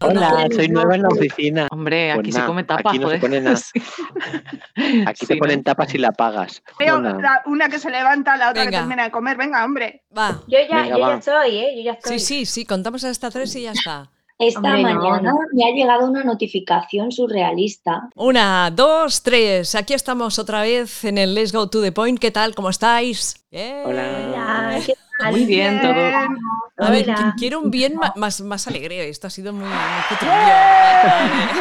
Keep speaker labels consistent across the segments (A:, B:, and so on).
A: Hola, soy nueva en la oficina.
B: Hombre,
A: Pues
B: aquí se
A: nada,
B: come tapas,
A: aquí no se
B: joder.
A: pone nada.
B: Sí.
A: Aquí
B: Sí,
A: te
B: ¿no?
A: ponen tapas y la pagas.
C: Veo
A: Hola.
C: la- una que se levanta, la otra
D: Venga.
C: que termina de comer. Venga, hombre.
D: Va.
E: Yo ya,
A: Venga,
E: yo
A: va.
E: ya estoy, ¿eh? Yo ya estoy.
D: Sí, sí, sí, contamos hasta tres y ya está.
F: Esta
E: Hombre,
F: mañana
E: no.
F: me ha llegado una notificación surrealista.
D: Una, dos, tres. Aquí estamos otra vez en el Let's Go to the Point. ¿Qué tal? ¿Cómo estáis? Bien.
F: Hola, ¿qué tal?
B: Muy bien todo.
D: A ver,
F: Hola.
D: quiero un bien más, más alegre. Esto ha sido muy, muy cutrillo.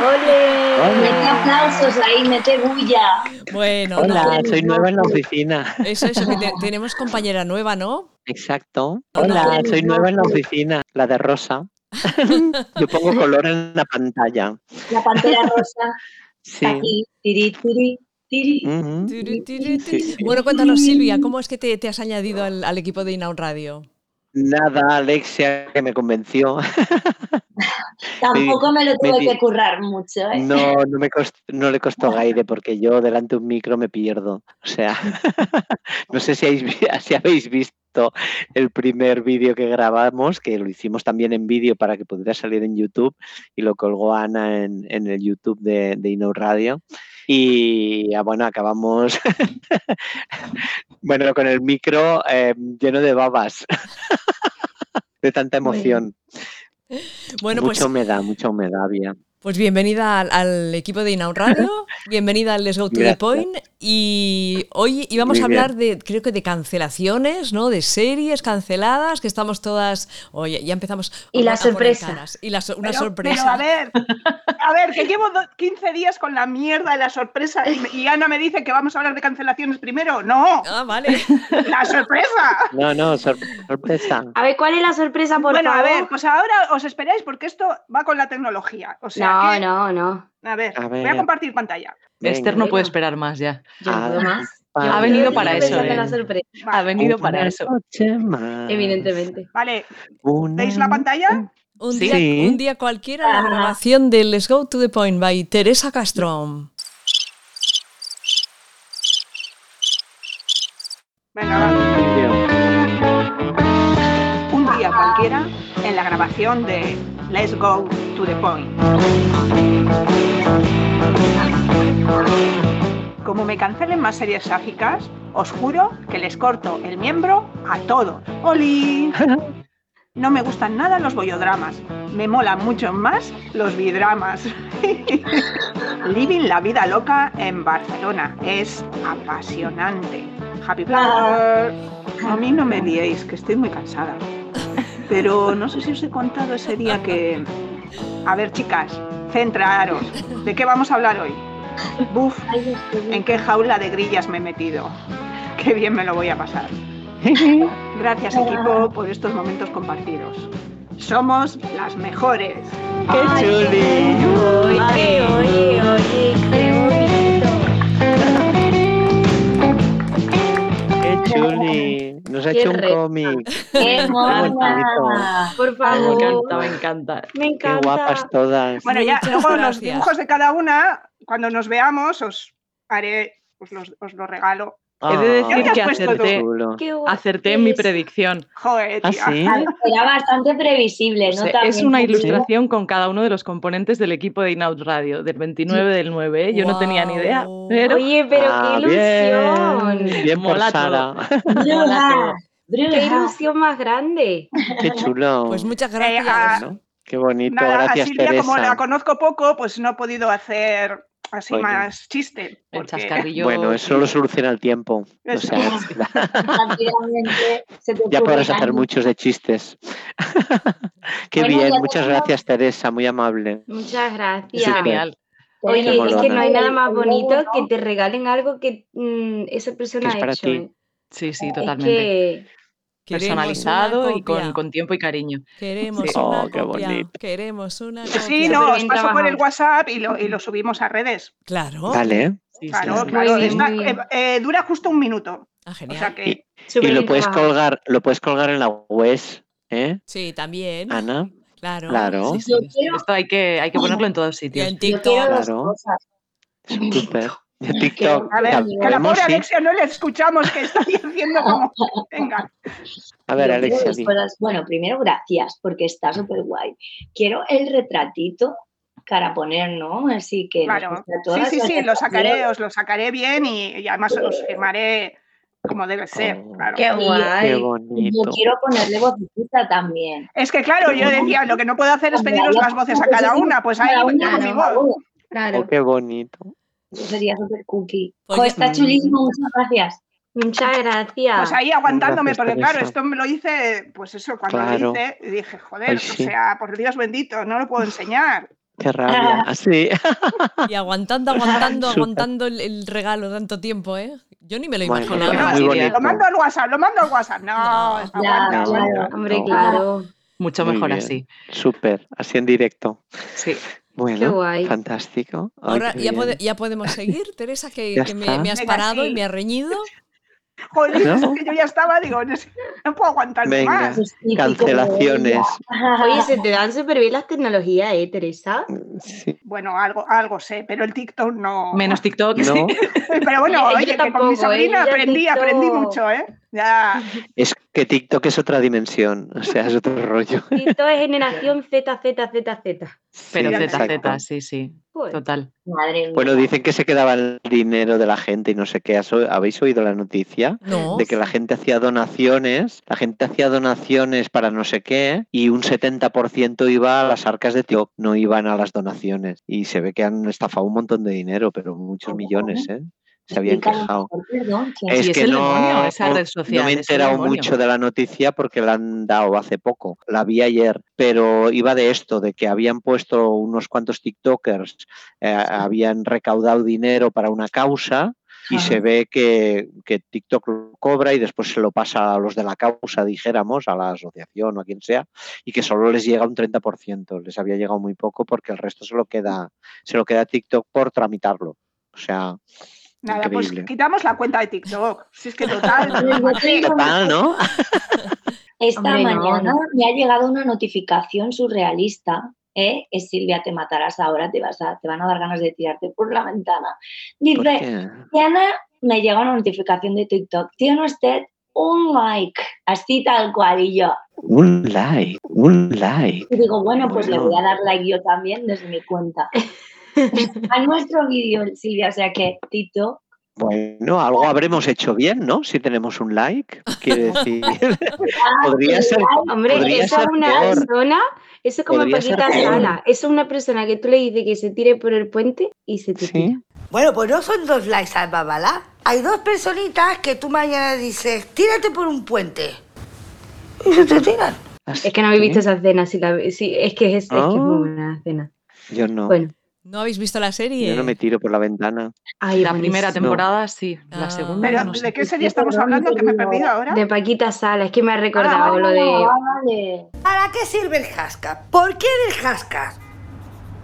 E: ¡Ole!
F: Mete aplausos ahí, mete bulla.
D: Bueno,
A: Hola,
D: no.
A: soy nueva en la oficina.
D: Eso, eso, que te- tenemos compañera nueva, ¿no?
A: Exacto.
D: Hola.
A: Hola, soy nueva en la oficina. La de rosa. Yo pongo color en la pantalla.
F: La pantera rosa
A: Sí.
F: aquí. Tiri, tiri,
D: Bueno, cuéntanos, Silvia, ¿cómo es que te, te has añadido al, al equipo de Inaun Radio?
A: Nada, Alexia, que me convenció.
F: Tampoco me lo tuve
A: me
F: que currar mucho, ¿eh?
A: No, no, me cost- no le costó gaire porque yo delante de un micro me pierdo. O sea, no sé si habéis, vi- si habéis visto el primer vídeo que grabamos, que lo hicimos también en vídeo para que pudiera salir en YouTube y lo colgó Ana en, en el YouTube de, de Inno Radio. Y ah, bueno, acabamos bueno, con el micro eh, lleno de babas. De tanta emoción.
D: Bueno, pues,
A: mucha humedad, mucha humedad había.
D: Pues bienvenida al, al equipo de Inaun Radio, bienvenida al Let's Go to the. Point. Y hoy íbamos
A: Muy
D: a hablar
A: bien.
D: de, creo que de cancelaciones, ¿no? De series canceladas, que estamos todas. Oye, ya empezamos.
E: Y la
D: a
E: sorpresa.
D: Y la so- una
C: Pero-
D: sorpresa.
C: Pero a ver, a ver, que llevo do- 15 días con la mierda de la sorpresa y, Ana me dice que vamos a hablar de cancelaciones primero. No,
D: Ah, vale.
C: la sorpresa.
A: No, no, sor- sorpresa.
E: A ver, ¿cuál es la sorpresa, por
C: bueno, a
E: favor?
C: ver, pues ahora os esperáis porque esto va con la tecnología. O sea,
E: no,
C: que-
E: no, no.
C: A ver,
A: A
C: voy a compartir pantalla.
B: Esther
A: Venga.
B: no puede esperar más ya.
E: Yo no puedo
A: Ah,
E: más. Yo
B: Ha venido para eso, eh.
E: la sorpresa,
B: Ha venido para eso.
E: evidentemente.
C: Vale,
A: Una
C: ¿veis la pantalla?
D: Un,
B: Sí.
D: día, un día cualquiera, la
F: Ajá.
D: grabación de Let's Go to the Point by Teresa Castro.
C: Venga. Un día cualquiera en la grabación de Let's Go to the Point. Como me cancelen más series sáficas, os juro que les corto el miembro a todos. ¡Oli! No me gustan nada los bollodramas. Me molan mucho más los bidramas. Living la vida loca en Barcelona. Es apasionante. Happy Flower. A mí no me liéis, que estoy muy cansada. Pero no sé si os he contado ese día que... A ver, chicas, centraros. ¿De qué vamos a hablar hoy? Buf, ¿en qué jaula de grillas me he metido? Qué bien me lo voy a pasar. Gracias equipo por estos momentos compartidos. Somos las mejores.
A: ¡Qué chuli!
E: Oye, oye, oye, qué bonito.
A: ¡Qué chuli! Nos ha
E: Qué
A: hecho un cómic.
F: ¡Qué mona!
E: Por
B: Me
E: favor.
B: encanta, me encanta.
E: Me
A: ¡Qué
E: encanta.
A: guapas todas!
C: Bueno, ya
D: Muchas
C: luego los dibujos de cada una, cuando nos veamos, os haré, os los, os los regalo.
B: He de
A: Ah,
B: decir que acerté, acerté en mi predicción.
C: Joder,
A: ¿Ah, sí?
F: Era bastante previsible,
B: O
F: ¿no?
B: sea,
F: También
B: es una ilustración con cada uno de los componentes del equipo de Inaud Radio, del 29 del 9. ¿eh? Yo no tenía ni idea, pero
E: Oye, pero
A: Ah,
E: qué ilusión.
A: Bien, bien por
B: Mola
A: Sara.
F: Bruja,
E: Qué ilusión más grande.
A: ¡Qué chulo!
D: Pues muchas
C: Eh,
D: gracias.
C: ah,
A: ¿no? ¡Qué bonito!
C: Nada, a
A: Gracias,
C: Silvia, como la conozco poco, pues no he podido hacer así
A: Bueno.
C: más chiste.
B: el
C: porque-
B: chascarrillo.
A: Bueno, eso lo soluciona el tiempo. O
C: Eso.
A: sea,
F: Rápidamente se te
A: ya podrás hacer muchos de chistes. Qué
F: Bueno,
A: bien, muchas gracias, Teresa, muy amable.
E: Muchas gracias.
A: Súper.
B: Genial.
E: Oye, es que no hay nada más bonito que te regalen algo que mm, esa persona
A: es
E: ha
A: para
E: hecho.
A: ti.
E: ¿eh?
B: Sí, sí,
E: Es
B: totalmente.
E: que
B: Personalizado y con, con tiempo y cariño.
D: Queremos
B: Sí.
D: una
A: Oh, qué
D: copia.
A: bonito.
D: Queremos una
C: Sí, no, os paso por el. WhatsApp y lo, y lo subimos a redes.
D: Claro.
A: Vale.
B: Sí,
C: Claro,
B: sí.
C: claro. Eh, eh, dura justo un minuto.
D: Ah,
C: O
D: genial.
C: sea que
E: súper
A: Y lo puedes colgar, lo puedes colgar en la web, ¿eh?
D: Sí, también.
A: Ana,
D: Claro.
A: claro.
B: Sí, sí.
F: Yo quiero-
B: Esto hay que, hay que ponerlo en todos
D: Y
B: sitios.
D: en TikTok.
A: Claro.
F: cosas.
A: De TikTok.
C: A ver, que la pobre. Alexia no le escuchamos que está haciendo como. Venga.
A: A ver, Alexia, di.
F: cosas. Bueno, primero, gracias, porque está súper guay. Quiero el retratito para poner, ¿no? Así que.
C: Claro. Sí, sí, sí, lo sacaré, os lo sacaré bien y, y además os firmaré como debe ser.
A: Oh.
C: claro.
E: Qué
F: Y-
A: Qué
E: guay.
F: Y yo
A: bonito.
F: quiero ponerle vocecita también.
C: Es que claro, yo decía, lo que no puedo hacer es pediros
F: la
C: las voces a
F: pues
C: cada una, pues ahí con mi voz.
E: Claro.
A: Oh, qué bonito.
F: Eso sería súper cookie. Jo, está chulísimo, muchas gracias.
E: Muchas gracias.
C: Pues ahí aguantándome,
A: Gracias,
C: porque claro, esto me lo hice, pues eso, cuando
A: Claro.
C: lo hice, dije, joder,
A: Ay,
C: o sea, por Dios bendito, no lo puedo enseñar.
A: Qué rabia. Ah, sí.
D: Y aguantando, aguantando, aguantando el, el regalo tanto tiempo, ¿eh? Yo ni me lo
A: Bueno,
D: imaginaba.
A: Bonito.
C: lo mando al WhatsApp, lo mando al WhatsApp. No,
D: No,
F: ya, claro.
E: Hombre,
A: No.
E: claro.
B: Mucho
A: Muy
B: mejor
A: bien.
B: así.
A: Súper, así en directo.
B: Sí.
A: Bueno,
E: guay.
A: fantástico. Ay,
D: Ahora ya,
A: bien.
D: pode- ya podemos seguir, Teresa, que, me, has
C: Venga,
D: parado
C: sí.
D: y me has reñido.
C: Joder,
A: ¿No?
C: es que yo ya estaba, digo, no, puedo aguantar
A: Venga.
C: más.
F: Pues
A: Cancelaciones.
E: Oye, se te dan súper bien las tecnologías, ¿eh, Teresa?
A: Sí.
C: Bueno, algo, algo sé, pero el TikTok no.
B: Menos TikTok.
A: No,
B: sí.
C: Pero bueno,
E: yo
C: oye, que con
E: tampoco,
C: mi
E: ¿eh?
C: sobrina aprendí, aprendí mucho, ¿eh? Ya.
A: es que TikTok es otra dimensión, o sea, es otro rollo.
E: Esto es generación Z, Z, Z, Z.
B: Pero
A: Sí,
B: Z. Z, sí, sí.
E: Joder.
B: Total.
F: Madre mía.
A: Bueno, dicen que se quedaba el dinero de la gente y no sé qué. ¿Has o- ¿Habéis oído la noticia?
D: No.
A: De que la gente hacía donaciones, la gente hacía donaciones para no sé qué y un 70% iba a las arcas de TikTok, no iban a las donaciones. Y se ve que han estafado un montón de dinero, pero muchos millones, ¿eh? Se habían quejado.
F: perdón, que-
A: Es que
B: el
A: no,
B: demonio, esa
A: no-
B: red
A: no
B: social,
A: me he enterado mucho de la noticia porque la han dado hace poco. La vi ayer, pero iba de esto, de que habían puesto unos cuantos TikTokers, eh, habían recaudado dinero para una causa y
F: Ajá.
A: se ve que, que TikTok lo cobra y después se lo pasa a los de la causa, dijéramos, a la asociación o a quien sea, y que solo les llega un 30%. Les había llegado muy poco porque el resto se lo queda, se lo queda TikTok por tramitarlo. O sea,
C: Nada, pues quitamos la cuenta de TikTok. Si es que total.
A: Total, ¿no?
F: Esta
E: Hombre,
F: mañana
E: no.
F: me ha llegado una notificación surrealista. ¿eh? Es Silvia, te matarás ahora, te, vas a, te van a dar ganas de tirarte por la ventana.
A: ¿Por
F: Dice? Diana, me llega una notificación de TikTok. Tiene usted un like, así tal cual. Y yo
A: Un like, un like.
F: y digo, bueno, pues le voy a dar like yo también desde mi cuenta. a nuestro vídeo, Silvia, o sea que TikTok.
A: Bueno, algo habremos hecho bien, ¿no? Si tenemos un like, quiere decir.
F: ah,
A: Podría ser,
E: Hombre,
A: podría
E: esa es
A: ser
E: una
A: peor.
E: persona, eso es como Paquita. Sala. Eso es una persona que tú le dices que se tire por el puente y se te
A: Sí.
E: tira.
G: Bueno, pues no son dos likes al babalá. Hay dos personitas que tú mañana dices, tírate por un puente. Y se te tiran.
E: Es que no habéis visto esa escena, sí, la- sí, es que es, es que es
A: Ah.
E: muy buena escena.
A: Yo no.
E: Bueno,
D: ¿No habéis visto la serie?
A: Yo no me tiro por la ventana.
E: ay,
B: La primera temporada sí,
D: Ah.
B: la segunda
C: Pero,
B: no.
C: ¿de qué serie estamos hablando? Que me he perdido ahora.
E: De Paquita Sala, es que me ha recordado
C: vale,
E: lo de.
F: Vale.
G: ¿Para qué sirve el Haskell? ¿Por qué el Haskell?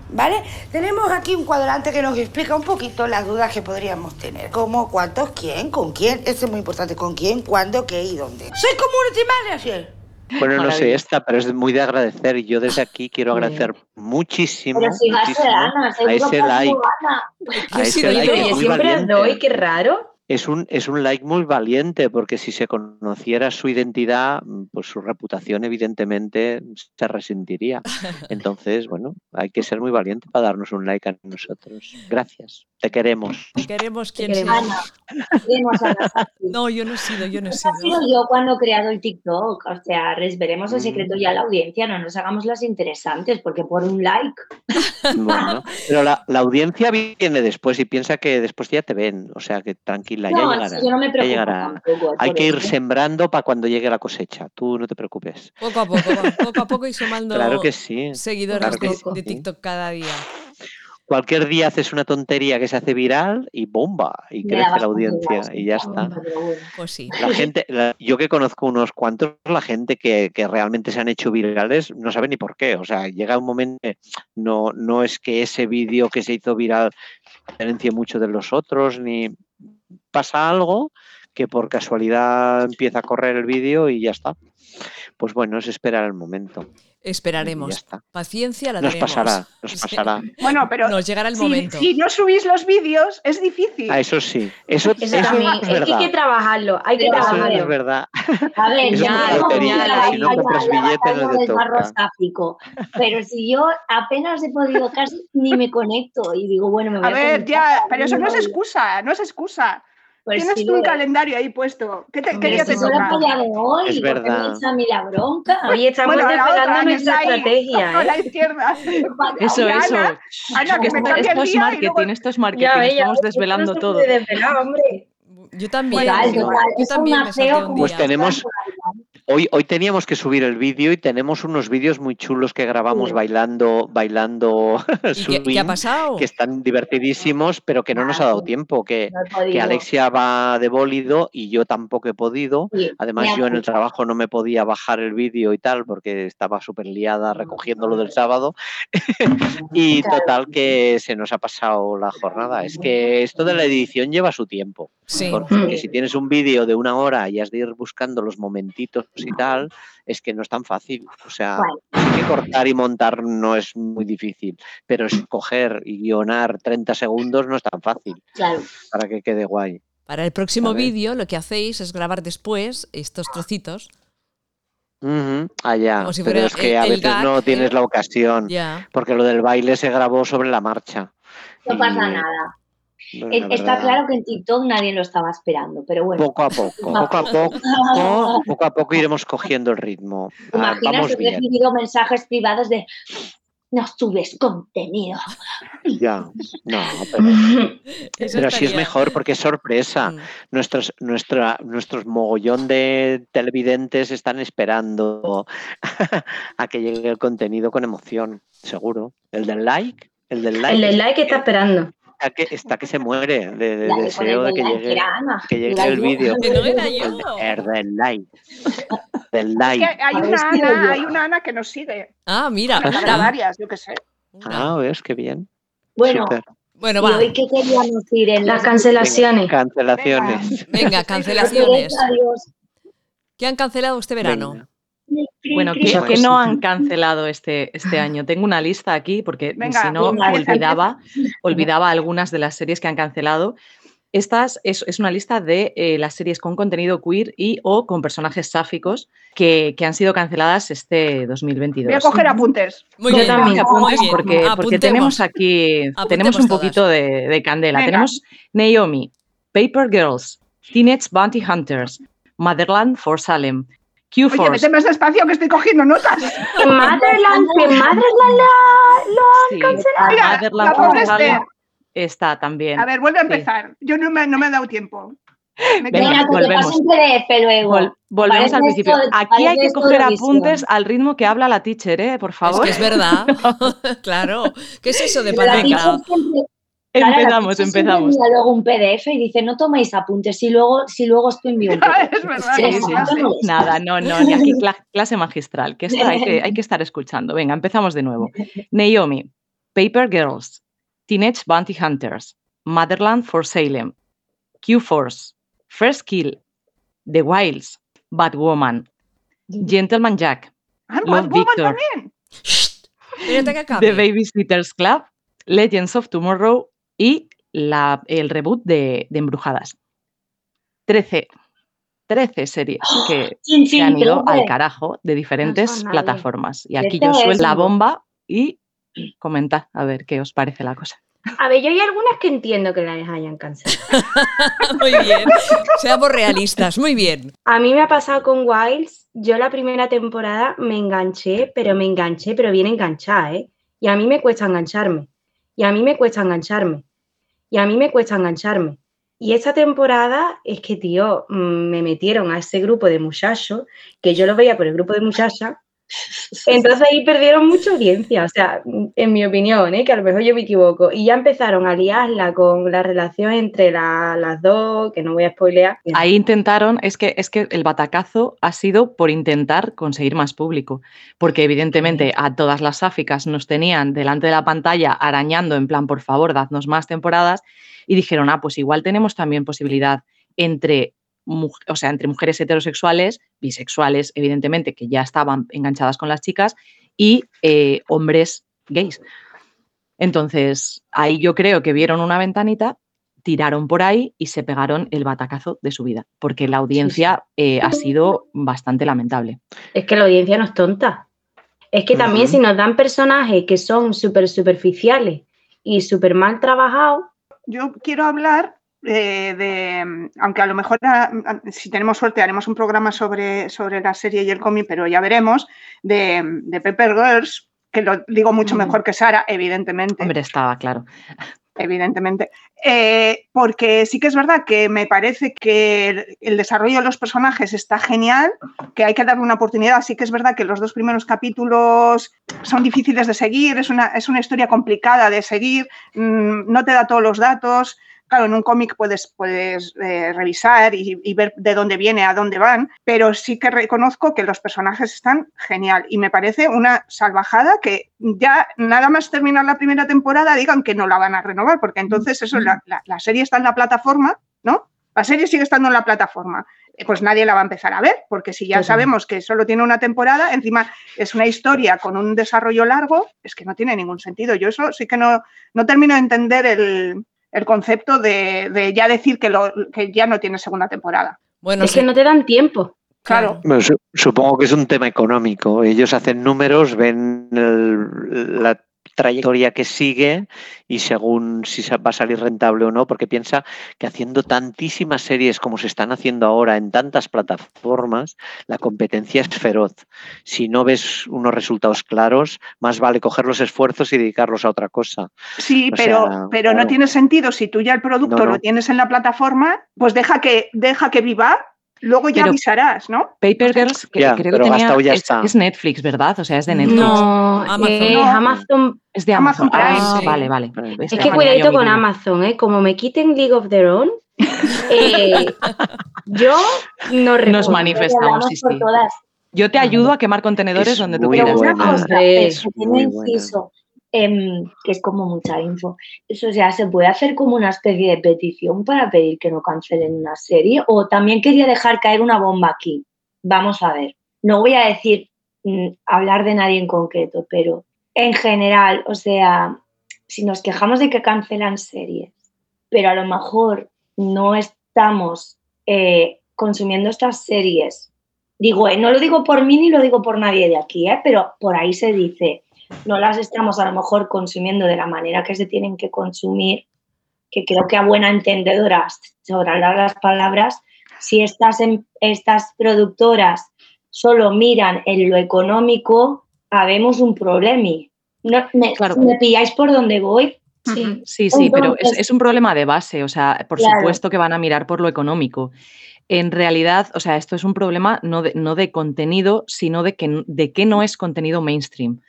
G: ¿Vale? Tenemos aquí un cuadrante que nos explica un poquito las dudas que podríamos tener. Como cuántos, quién, con quién. Eso es muy importante. ¿Con quién, cuándo, qué y dónde? Soy community manager.
A: Bueno, no sé esta, pero es muy de agradecer. Y yo desde aquí quiero agradecer muchísimo,
F: Pero si va a ser
A: muchísimo
F: Ana,
A: a ese
F: que ha sido
A: like. A ese like
D: yo.
A: muy
E: siempre doy, qué raro.
A: Es un, es un like muy valiente porque si se conociera su identidad, pues su reputación evidentemente se resentiría. Entonces, bueno, hay que ser muy valiente para darnos un like a nosotros. Gracias, te queremos.
D: Queremos
E: Te queremos.
D: sea.
F: Ana, queremos Ana.
D: No, yo no he sido, yo no he
F: ha
D: sido.
F: sido yo cuando he creado el TikTok. O sea, revelemos el secreto ya a la audiencia, no nos hagamos las interesantes, porque por un like.
A: Bueno, pero la, la audiencia viene después y piensa que después ya te ven. O sea que tranquila, ya llegará.
F: yo no me
A: ya
F: preocupo
A: llegará.
F: tampoco.
A: Hay que ir
F: eso.
A: sembrando para cuando llegue la cosecha. Tú no te preocupes.
D: Poco a poco, poco a poco y sumando
A: Claro que sí.
D: seguidores
A: claro que
D: de,
A: sí.
D: de TikTok cada día.
A: Cualquier día haces una tontería que se hace viral y bomba, y crece la audiencia y ya está.
D: Pues sí.
A: La gente, la- yo que conozco unos cuantos, la gente que, que realmente se han hecho virales no sabe ni por qué. O sea, llega un momento, que no, no es que ese vídeo que se hizo viral diferencie mucho de los otros, ni pasa algo que por casualidad empieza a correr el vídeo y ya está. Pues bueno, es esperar el momento.
D: Esperaremos.
A: Ya.
D: Paciencia la
A: Nos
D: tenemos.
A: pasará, nos pasará.
C: Bueno, pero
D: Nos llegará el
C: si,
D: momento.
C: si no subís los vídeos, es difícil.
A: Ah, eso sí. Eso,
E: Eso
A: eso
E: también.
A: es
E: Es que hay
A: verdad.
E: que trabajarlo, hay que
F: Eso
E: trabajarlo.
A: es verdad.
F: A ver,
A: Eso
B: es
F: no
B: lotería,
F: como
B: si no
A: compras
F: la
A: billete, no te toca.
F: Pero si yo apenas he podido casi ni me conecto y digo, bueno, me voy
C: A
F: a,
C: ver, ya, pero eso no es excusa, no es excusa.
F: Pues
C: Tienes
F: sí
C: un calendario ahí puesto. ¿Qué, te, qué día
F: si
C: te toca?
F: de hoy,
A: Es
F: ¿por qué me
A: verdad.
F: echa a mí la bronca?
E: Oye, estamos
C: Bueno, la
E: desvelando nuestra
C: Nesai,
E: estrategia,
C: a
E: ¿eh?
C: la izquierda.
B: Eso,
C: Ana,
B: eso.
C: Ana,
B: Que
C: me
B: esto, esto es
C: día
B: marketing,
C: luego-
B: esto es marketing,
E: Ya ya
B: estamos
E: ves,
B: desvelando todo.
E: desvelar, hombre.
D: Yo también.
F: Total,
D: yo,
F: total.
D: yo también
F: me feo
D: un
F: como
A: Pues
D: día.
A: tenemos- Hoy, hoy teníamos que subir el vídeo y tenemos unos vídeos muy chulos que grabamos
F: Sí.
A: bailando, bailando
D: ¿Y qué,
A: swing,
D: qué ha pasado?
A: que están divertidísimos, pero que no nos ha dado tiempo, que,
F: No
A: que. Alexia va de bólido y yo tampoco he podido.
F: Sí,
A: Además, yo en el trabajo no me podía bajar el vídeo y tal, porque estaba súper liada recogiendo lo del sábado. y total que se nos ha pasado la jornada. Es que esto de la edición lleva su tiempo.
D: Sí.
A: Porque si tienes un vídeo de una hora y has de ir buscando los momentitos y tal, es que no es tan fácil. O sea, que cortar y montar no es muy difícil, pero escoger y guionar 30 segundos no es tan fácil
F: Claro.
A: para que quede guay.
D: Para el próximo vídeo lo que hacéis es grabar después estos trocitos.
A: Allá,
D: si
A: pero es que
D: el-
A: a veces
D: gag,
A: no tienes la ocasión,
D: Ya.
A: porque lo del baile se grabó sobre la marcha.
F: No
A: Y,
F: pasa nada.
A: La
F: Está
A: verdad,
F: claro que en TikTok nadie lo estaba esperando, pero bueno.
A: Poco a poco, poco a poco, poco a poco iremos cogiendo el ritmo.
F: ¿Te
A: Ah,
F: imaginas
A: vamos
F: he recibido mensajes privados de no subes contenido?
A: ya. No, pero, pero así es mejor porque es sorpresa.
D: Mm.
A: Nuestros, nuestra, nuestros mogollón de televidentes están esperando a que llegue el contenido con emoción, seguro. El del like, el del like,
E: El del like está esperando.
A: Está que, está que se muere de, deseo de que llegue,
F: era
A: que llegue el vídeo.
D: Que no era
A: El,
D: yo.
A: el del like. Del
C: Es que hay una, Ana,
F: yo.
C: hay una Ana que nos sigue.
D: Ah, mira. Una,
C: varias, yo qué sé.
A: Ah, ves qué bien.
F: Bueno.
D: Bueno,
F: ¿y
D: va.
F: hoy qué queríamos ir en
E: Las cancelaciones.
A: Cancelaciones.
D: Venga, cancelaciones.
F: Adiós.
D: ¿Qué han cancelado este verano?
A: Venga.
B: Bueno, ¿qué,
E: Muchas
B: qué no
E: cosas.
B: han cancelado este, este año? Tengo una lista aquí porque
C: Venga,
B: si no olvidaba, olvidaba algunas de las series que han cancelado. Estas es, es una lista de eh, las series con contenido queer y o con personajes sáficos que, que han sido canceladas este 2022.
C: Voy a coger apuntes.
D: Muy
E: Yo
D: bien,
E: también.
D: muy
B: apuntes
D: bien.
B: porque, porque tenemos aquí
D: Apuntemos
B: tenemos un
D: todas.
B: poquito de, de candela.
C: Venga.
B: Tenemos Naomi, Paper Girls, Teenage Bounty Hunters, Motherland for Salem,
C: Oye,
B: Q-Force.
C: vete más despacio que estoy cogiendo notas.
E: Motherland, en Motherland la-
B: Sí,
C: Mira,
B: Motherland
C: la pobre
B: Salem
C: Esther.
B: está también.
C: A ver, vuelve a
B: Sí.
C: empezar. Yo no me, no me he dado tiempo. Me
B: Venga,
F: que te
B: volvemos.
F: PDF luego.
B: Vol- volvemos
F: Parece
B: al principio.
F: esto-
B: Aquí hay que coger apuntes al ritmo que habla la teacher, ¿eh? Por
D: Es
B: favor.
D: que es verdad. claro. ¿Qué es eso de
F: Pero la claro,
B: empezamos, empezamos.
F: envía luego un PDF y dice, no toméis apuntes, si luego, si luego os envío un PDF.
C: Es verdad,
B: Sí, sí. Nada, no, no, ni aquí cla- clase magistral, que esto hay que, hay que estar escuchando. Venga, empezamos de nuevo. Naomi, Paper Girls, Teenage Bounty Hunters, Motherland for Salem, Q-Force, First Kill, The Wilds, Batwoman, Gentleman Jack,
C: Ah,
B: Love
C: Batwoman
B: Victor.
C: también.
B: The Babysitters Club, Legends of Tomorrow y la- el reboot de, de Embrujadas. 13. 13 series que
F: Chin,
B: se han ido al carajo de diferentes plataformas. Y aquí yo suelto la bomba y comentad a ver qué os parece la cosa.
E: A ver, yo hay algunas que entiendo que las hayan cancelado.
D: Muy bien. Seamos realistas. Muy bien.
E: A mí me ha pasado con Wilds. Yo la primera temporada me enganché, pero me enganché, pero bien enganchada, ¿eh? Y a mí me cuesta engancharme. Y a mí me cuesta engancharme. Y a mí me cuesta engancharme. Y esta temporada es que, tío, mm, me metieron a ese grupo de muchachos, que yo lo veía por el grupo de muchachas, entonces ahí perdieron mucha audiencia, o sea, en mi opinión, ¿eh? que a lo mejor yo me equivoco. Y ya empezaron a liarla con la relación entre la- las dos, que no voy a spoilear.
B: Ahí intentaron, es que, es que el batacazo ha sido por intentar conseguir más público, porque evidentemente a todas las sáficas nos tenían delante de la pantalla arañando en plan, por favor, dadnos más temporadas, y dijeron, ah, pues igual tenemos también posibilidad entre, o sea, entre mujeres heterosexuales, bisexuales, evidentemente, que ya estaban enganchadas con las chicas, y eh, hombres gays. Entonces, ahí yo creo que vieron una ventanita, tiraron por ahí y se pegaron el batacazo de su vida, porque la audiencia eh, ha sido bastante lamentable.
E: Es que la audiencia no es tonta. Es que también si nos dan personajes que son súper superficiales y súper mal trabajados,
C: Yo quiero hablar eh, de, aunque a lo mejor ah, ah, si tenemos suerte haremos un programa sobre, sobre la serie y el cómic, pero ya veremos, de, de Pepper Girls, que lo digo mucho mejor que Sara, evidentemente.
B: Hombre, estaba claro.
C: evidentemente. Eh, porque sí que es verdad que me parece que el, el desarrollo de los personajes está genial, que hay que darle una oportunidad. Sí que es verdad que los dos primeros capítulos son difíciles de seguir, es una, es una historia complicada de seguir, mm, no te da todos los datos. Claro, en un cómic puedes, puedes eh, revisar y, y ver de dónde viene, a dónde van, pero sí que reconozco que los personajes están genial y me parece una salvajada que ya nada más terminar la primera temporada digan que no la van a renovar, porque entonces eso, la, la- la serie está en la plataforma, ¿no? La serie sigue estando en la plataforma. Eh, Pues nadie la va a empezar a ver, porque si ya sabemos que solo tiene una temporada, encima es una historia con un desarrollo largo, es que no tiene ningún sentido. Yo eso sí que no, no termino de entender el, el concepto de, de ya decir que, lo, que ya no tiene segunda temporada.
D: Bueno,
E: es
D: sí,
E: que no te dan tiempo.
C: Claro.
A: Bueno, supongo que es un tema económico. Ellos hacen números, ven el- la trayectoria que sigue y según si va a salir rentable o no, porque piensa que haciendo tantísimas series como se están haciendo ahora en tantas plataformas, la competencia es feroz. Si no ves unos resultados claros, más vale coger los esfuerzos y dedicarlos a otra cosa.
C: Sí,
A: O
C: pero,
A: sea,
C: pero no tiene sentido si tú ya el producto
A: No, no.
C: lo tienes en la plataforma, pues deja que, deja que viva, luego ya
B: Pero-
C: avisarás, ¿no?
B: Paper Girls, que creo
A: pero
B: que tenía,
A: ya
B: es,
A: está.
B: es Netflix, ¿verdad? O sea, es de Netflix.
E: No,
D: Amazon.
E: es
C: No.
E: Amazon.
B: Es de
C: Amazon
B: Amazon.
C: Prime,
B: Ah,
D: sí.
B: vale, vale.
A: Prime.
E: Es que cuidadito con. Amazon, ¿eh? Como me quiten League of Their Own, eh, yo no
B: Nos manifestamos, sí,
F: por
B: sí.
F: todas.
B: Yo te ayudo a quemar contenedores
A: Es
B: donde tú quieras.
F: eh,
A: es muy buena.
F: Em, que es como mucha info. Eso ya se puede hacer como una especie de petición para pedir que no cancelen una serie. O también quería dejar caer una bomba aquí. Vamos a ver. No voy a decir mm, hablar de nadie en concreto, pero en general, o sea, si nos quejamos de que cancelan series, pero a lo mejor no estamos eh, consumiendo estas series. Digo, eh, no lo digo por mí ni lo digo por nadie de aquí, eh, pero por ahí se dice, no las estamos a lo mejor consumiendo de la manera que se tienen que consumir, que creo que a buena entendedora sobrarán las palabras, si estas, em- estas productoras solo miran en lo económico, habemos un problema. No, me,
B: Claro.
F: ¿Me pilláis por donde voy?
E: Sí.
B: Sí, sí, pero es, un problema de base, o sea, por
F: Claro.
B: supuesto que van a mirar por lo económico. En realidad, o sea, esto es un problema no de, no de contenido, sino de que, de que no es contenido mainstream.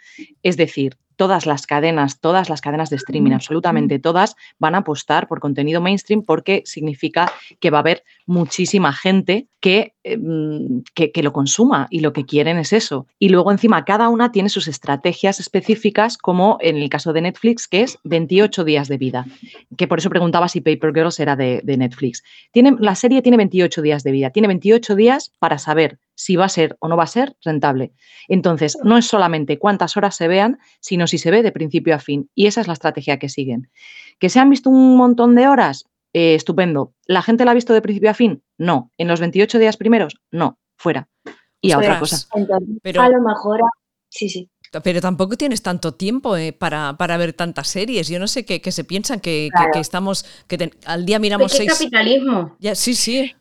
B: Es decir, todas las cadenas, todas las cadenas de streaming, absolutamente todas, van a apostar por contenido mainstream porque significa que va a haber muchísima gente que, mm, que, que lo consuma y lo que quieren es eso. Y luego encima cada una tiene sus estrategias específicas, como en el caso de Netflix, que es 28 días de vida, que por eso preguntaba si Paper Girls era de, de Netflix. Tiene, la serie tiene 28 días de vida, tiene 28 días para saber si va a ser o no va a ser rentable. Entonces, no es solamente cuántas horas se vean, sino si se ve de principio a fin. Y esa es la estrategia que siguen. ¿Que se han visto un montón de horas? Eh, estupendo. ¿La gente la ha visto de principio a fin? No. ¿En los 28 días primeros? No. Fuera. Y a otra cosa.
F: Entonces,
D: Pero-
F: a lo mejor, sí, sí.
D: Pero tampoco tienes tanto tiempo eh, para, para ver tantas series. Yo no sé qué, qué se piensan que, que-
F: Claro.
D: que estamos, que ten- al día miramos
E: Es que
D: seis.
E: capitalismo.
D: Ya, sí, sí.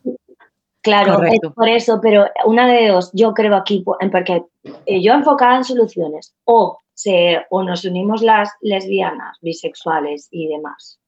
F: Claro,
B: Correcto.
F: es por eso, pero una de dos, yo creo aquí, porque eh, yo enfocada en soluciones, o, se, o nos unimos las lesbianas, bisexuales y demás,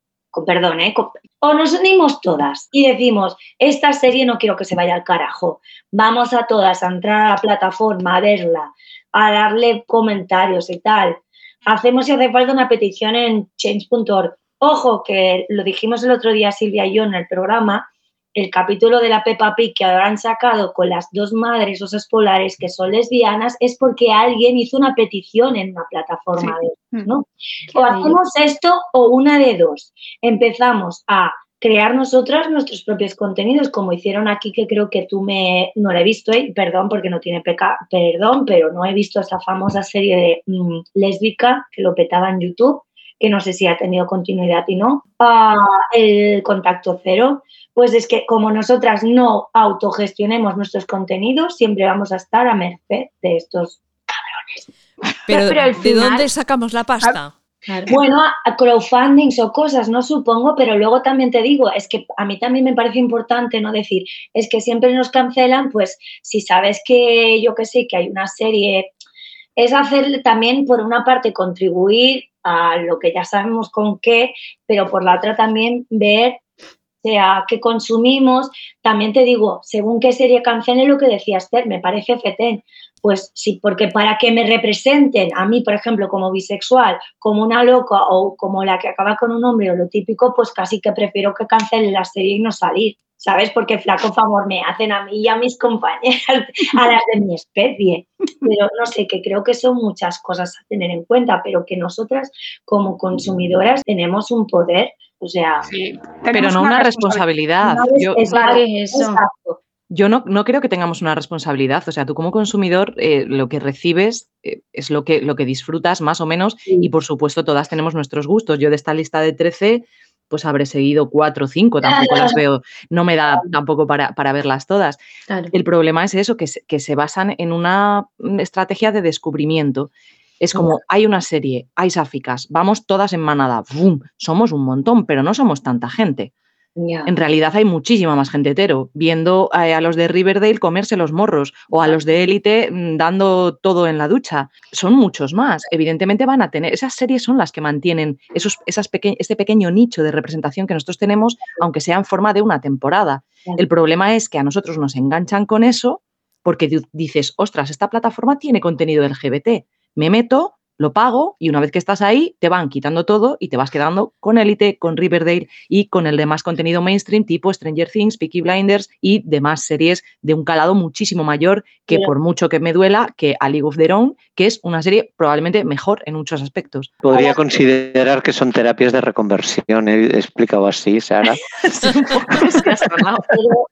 F: perdón, ¿eh? O nos unimos todas y decimos, esta serie no quiero que se vaya al carajo, vamos a todas a entrar a la plataforma, a verla, a darle comentarios y tal. Hacemos si hace falta una petición en change.org. Ojo, que lo dijimos el otro día Silvia y yo en el programa, el capítulo de la Peppa Pig que ahora han sacado con las dos madres osas polares que son lesbianas es porque alguien hizo una petición en una plataforma de esas, ¿no? O hacemos esto o una de dos. Empezamos a crear nosotras nuestros propios contenidos, como hicieron aquí, que creo que tú me, no la he visto, ¿eh? perdón porque no tiene peca, perdón, pero no he visto esta famosa serie de mm, lésbica que lo petaba en YouTube, que no sé si ha tenido continuidad y no, ah, el contacto cero, pues es que como nosotras no autogestionemos nuestros contenidos, siempre vamos a estar a merced de estos cabrones.
D: Pero,
E: Pero al
D: ¿de
E: final-
D: dónde sacamos la pasta?
F: Bueno, a crowdfundings o cosas, no supongo, pero luego también te digo, es que a mí también me parece importante no decir, es que siempre nos cancelan, pues si sabes que yo que sé, que hay una serie, es hacer también por una parte contribuir a lo que ya sabemos con qué, pero por la otra también ver sea, qué consumimos. También te digo, según qué serie cancelen, lo que decía Esther, me parece fetén. Pues sí, porque para que me representen a mí, por ejemplo, como bisexual, como una loca o como la que acaba con un hombre o lo típico, pues casi que prefiero que cancelen la serie y no salir, ¿sabes? Porque flaco favor me hacen a mí y a mis compañeras, a las de mi especie. Pero no sé, que creo que son muchas cosas a tener en cuenta, pero que nosotras como consumidoras tenemos un poder, o sea,
C: Sí,
B: Pero no una responsabilidad.
F: vez-
B: Yo,
F: exacto,
E: ¿Qué es eso?
F: exacto.
B: yo no, no creo que tengamos una responsabilidad. O sea, tú como consumidor eh, lo que recibes eh, es lo que, lo que disfrutas más o menos
F: Sí.
B: y por supuesto todas tenemos nuestros gustos. Yo de esta lista de 13 pues habré seguido cuatro o cinco, tampoco las veo, no me da tampoco para, para verlas todas.
E: Claro.
B: El problema es eso, que se, que se basan en una mm, estrategia de descubrimiento. Es como, hay una serie, hay sáficas, vamos todas en manada, ¡bum! Somos un montón, pero no somos tanta gente. En realidad hay muchísima más gente hetero, viendo a los de Riverdale comerse los morros o a los de Élite mm, dando todo en la ducha. Son muchos más. Evidentemente van a tener, esas series son las que mantienen esos, esas peque- este pequeño nicho de representación que nosotros tenemos, aunque sea en forma de una temporada. El problema es que a nosotros nos enganchan con eso porque di- dices, ostras, esta plataforma tiene contenido LGBT. Me meto, lo pago y una vez que estás ahí te van quitando todo y te vas quedando con Elite, con Riverdale y con el demás contenido mainstream tipo Stranger Things, Peaky Blinders y demás series de un calado muchísimo mayor que por mucho que me duela que A League of Their Own, que es una serie probablemente mejor en muchos aspectos.
A: Podría considerar que son terapias de reconversión, he explicado así, Sara.
B: Sí.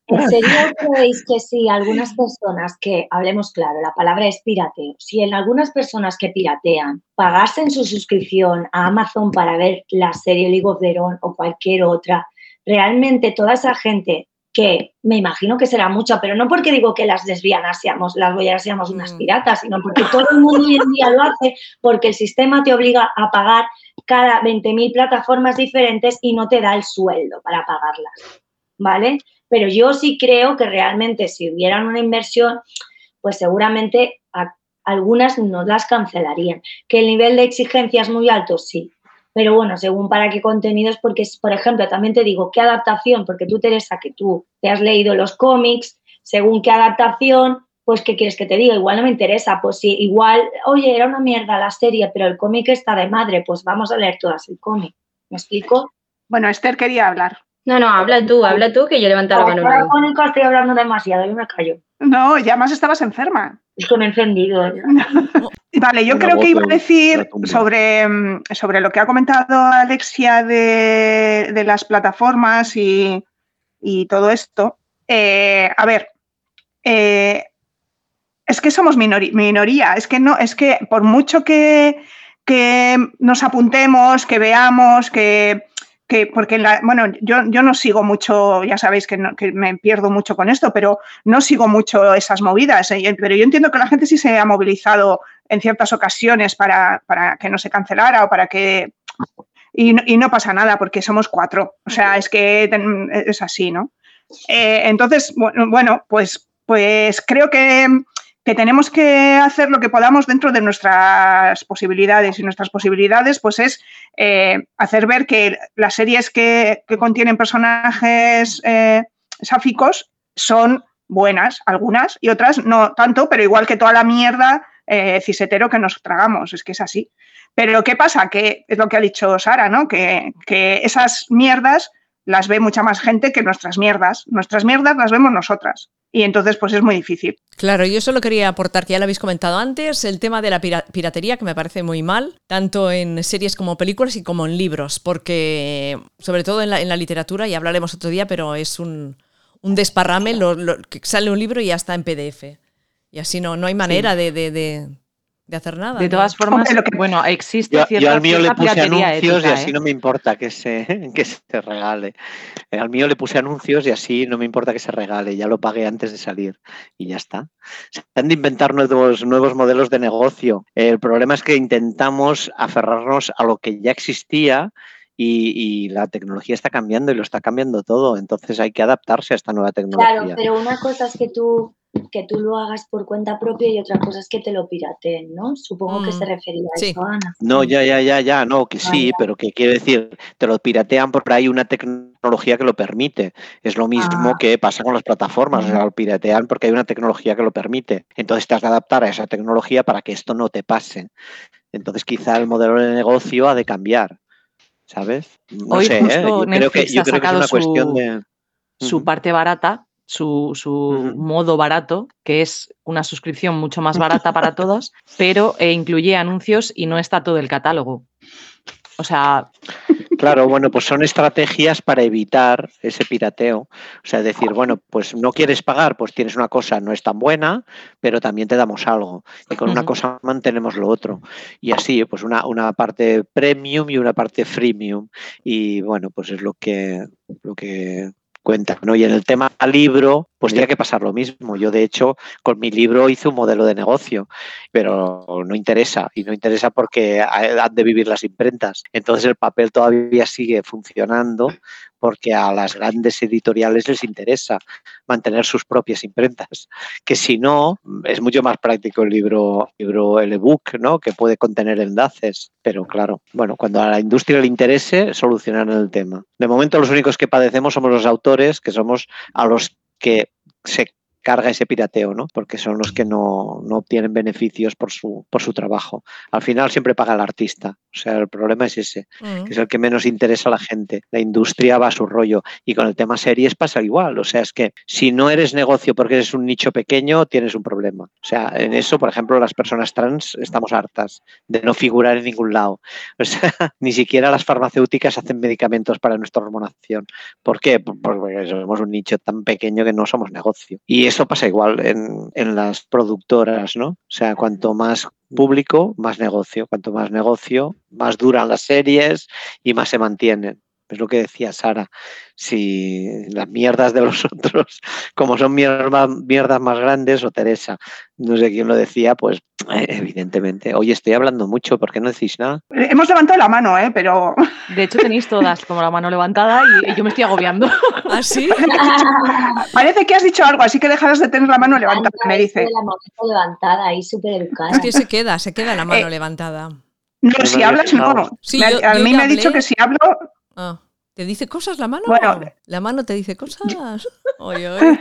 F: Pero ¿en serio creéis que si algunas personas que, hablemos claro, la palabra es pirateo, si en algunas personas que piratean pagasen su suscripción a Amazon para ver la serie League of Their Own o cualquier otra, realmente toda esa gente que me imagino que será mucha, pero no porque digo que las lesbianas seamos, las boyeras seamos unas
D: Mm.
F: piratas, sino porque todo el mundo hoy en día lo hace, porque el sistema te obliga a pagar cada 20.000 plataformas diferentes y no te da el sueldo para pagarlas, ¿vale? Pero yo sí creo que realmente si hubieran una inversión, pues seguramente a- algunas no las cancelarían. Que el nivel de exigencia es muy alto, sí. Pero bueno, según para qué contenidos, porque, es- por ejemplo, también te digo, ¿qué adaptación? Porque tú, Teresa, que tú te has leído los cómics, según qué adaptación, pues ¿qué quieres que te diga? Igual no me interesa, pues sí, igual, oye, era una mierda la serie, pero el cómic está de madre, pues vamos a leer todas el cómic. ¿Me explico?
C: Bueno, Esther quería hablar.
E: No, no, habla tú, habla tú, que yo levanto la mano.
F: Ahora estoy hablando demasiado, yo me callo.
C: No, ya más estabas enferma.
F: Es que me he encendido. ¿eh?
C: Vale, yo
A: Una
C: creo que iba a decir sobre, mm, sobre lo que ha comentado Alexia de, de las plataformas y, y todo esto. Eh, a ver, eh, es que somos minoría, es que no, es que por mucho que, que nos apuntemos, que veamos, que, que porque la, bueno, yo, yo no sigo mucho, ya sabéis que, no- que me pierdo mucho con esto, pero no sigo mucho esas movidas, eh, pero yo entiendo que la gente sí se ha movilizado en ciertas ocasiones para, para que no se cancelara o para que... Y no, y no pasa nada porque somos cuatro, o sea, es que es así, ¿no? Eh, entonces, bueno, pues, pues creo que, que tenemos que hacer lo que podamos dentro de nuestras posibilidades y nuestras posibilidades pues es eh, hacer ver que las series que, que contienen personajes eh, sáficos son buenas, algunas, y otras no tanto, pero igual que toda la mierda eh, cisetero que nos tragamos, es que es así. Pero ¿qué pasa? Que es lo que ha dicho Sara, ¿no? Que, que esas mierdas las ve mucha más gente que nuestras mierdas. Nuestras mierdas las vemos nosotras. y entonces pues es muy difícil.
D: Claro, yo solo quería aportar, que ya lo habéis comentado antes, el tema de la piratería, que me parece muy mal, tanto en series como películas y como en libros, porque sobre todo en la, literatura, y hablaremos otro día, pero es un, desparrame, lo, que sale un libro y ya está en PDF. Y así no, no hay manera de de hacer nada.
B: De todas formas, bueno, existe
A: yo,
B: cierta,
A: yo al mío le puse anuncios y así ¿eh? no me importa que se, que se regale. Eh, al mío le puse anuncios y así no me importa que se regale. Ya lo pagué antes de salir y ya está. Se han de inventar nuevos, nuevos modelos de negocio. El problema es que intentamos aferrarnos a lo que ya existía y, y, la tecnología está cambiando y lo está cambiando todo. Entonces hay que adaptarse a esta nueva tecnología.
F: Claro, pero una cosa es que tú que tú lo hagas por cuenta propia y otra cosa es que te lo pirateen, ¿no? Supongo que se mm, refería a eso, Ana.
A: No, ya, ya, ya, ya, no, que sí, pero que quiere decir, te lo piratean porque hay una tecnología que lo permite. Es lo mismo ah. que pasa con las plataformas, o sea, lo piratean porque hay una tecnología que lo permite. Entonces te has de adaptar a esa tecnología para que esto no te pase. Entonces quizá el modelo de negocio ha de cambiar, ¿sabes?
B: No sé, ¿eh? yo creo que, yo creo que es una cuestión de... Su parte barata su, su modo barato, que es una suscripción mucho más barata para todos, pero eh, incluye anuncios y no está todo el catálogo. O sea.
A: Claro, bueno, pues son estrategias para evitar ese pirateo. O sea, decir, bueno, pues no quieres pagar, pues tienes una cosa, no es tan buena, pero también te damos algo. Y con una cosa mantenemos lo otro. Y así, pues una, una parte premium y una parte freemium. Y bueno, pues es lo que, lo que cuenta. ¿no? Y en el tema libro, pues tiene que pasar lo mismo. Yo, de hecho, con mi libro hice un modelo de negocio, pero no interesa. Y no interesa porque han de vivir las imprentas. Entonces el papel todavía sigue funcionando porque a las grandes editoriales les interesa mantener sus propias imprentas, que si no, es mucho más práctico el libro, libro el ebook, ¿no? que puede contener enlaces, pero claro, bueno, cuando a la industria le interese, solucionar el tema. De momento los únicos que padecemos somos los autores, que somos a los que se carga ese pirateo, ¿no? Porque son los que no, no, obtienen beneficios por su, por su trabajo. Al final siempre paga el artista. O sea, el problema es ese, que es el que menos interesa a la gente. La industria va a su rollo. Y con el tema series pasa igual. O sea, es que si no eres negocio porque eres un nicho pequeño, tienes un problema. O sea, en eso, por ejemplo, las personas trans estamos hartas de no figurar en ningún lado. O sea, ni siquiera las farmacéuticas hacen medicamentos para nuestra hormonación. ¿Por qué? Porque somos un nicho tan pequeño que no somos negocio. Y eso pasa igual en, en las productoras, ¿no? O sea, cuanto más público, más negocio. Cuanto más negocio, más duran las series y más se mantienen. Es lo que decía Sara. Si las mierdas de los otros, como son mierdas, mierdas más grandes, o Teresa, no sé quién lo decía, pues eh, evidentemente. Oye, estoy hablando mucho, ¿por qué no decís nada?
C: Hemos levantado la mano, ¿eh? Pero.
B: De hecho, tenéis todas como la mano levantada y yo me estoy agobiando.
D: ¿Así?
C: ¿Ah, Parece que has dicho algo, así que dejarás de tener la mano levantada, me dice.
F: La mano levantada y súper educada.
D: Es que se queda, se queda la mano eh, levantada.
C: No, si hablas, no. a mí me ha dicho que si hablo,
D: Ah, ¿Te dice cosas la mano?
C: Bueno,
D: ¿La mano te dice cosas?
C: Oye, oye.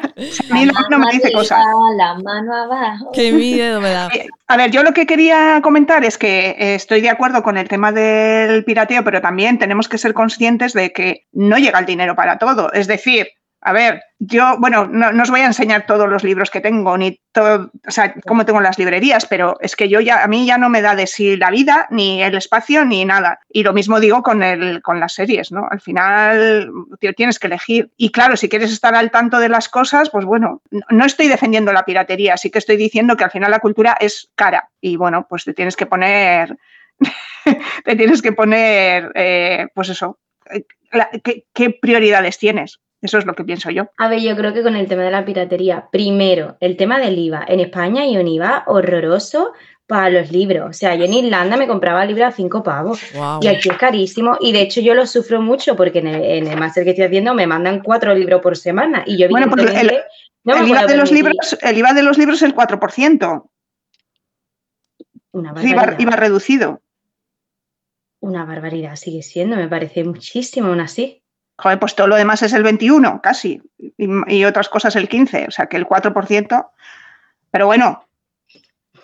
C: A mí la mano me dice cosas.
F: La mano abajo.
D: Qué miedo me da.
C: Eh, a ver, yo lo que quería comentar es que eh, estoy de acuerdo con el tema del pirateo, pero también tenemos que ser conscientes de que no llega el dinero para todo. Es decir, a ver, yo, bueno, no, os voy a enseñar todos los libros que tengo, ni todo, o sea, cómo tengo las librerías, pero es que yo ya, a mí ya no me da de sí la vida, ni el espacio, ni nada. Y lo mismo digo con, el, con las series, ¿no? Al final tienes que elegir. Y claro, si quieres estar al tanto de las cosas, pues bueno, no estoy defendiendo la piratería, sí que estoy diciendo que al final la cultura es cara. Y bueno, pues te tienes que poner, te tienes que poner, eh, pues eso, eh, ¿qué prioridades tienes? Eso es lo que pienso yo.
E: A ver, yo creo que con el tema de la piratería, primero, el tema del IVA. En España hay un IVA horroroso para los libros. O sea, yo en Irlanda me compraba libros a cinco pavos. Y aquí es carísimo. Y de hecho yo lo sufro mucho porque en el, máster que estoy haciendo me mandan cuatro libros por semana. Y yo
C: bueno, pues el, IVA de los libros, el IVA de los libros es el 4%. Una IVA, IVA reducido.
E: Una barbaridad sigue siendo, me parece muchísimo aún así.
C: Joder, pues todo lo demás es el 21, casi, y, otras cosas el 15, o sea que el 4%. Pero bueno,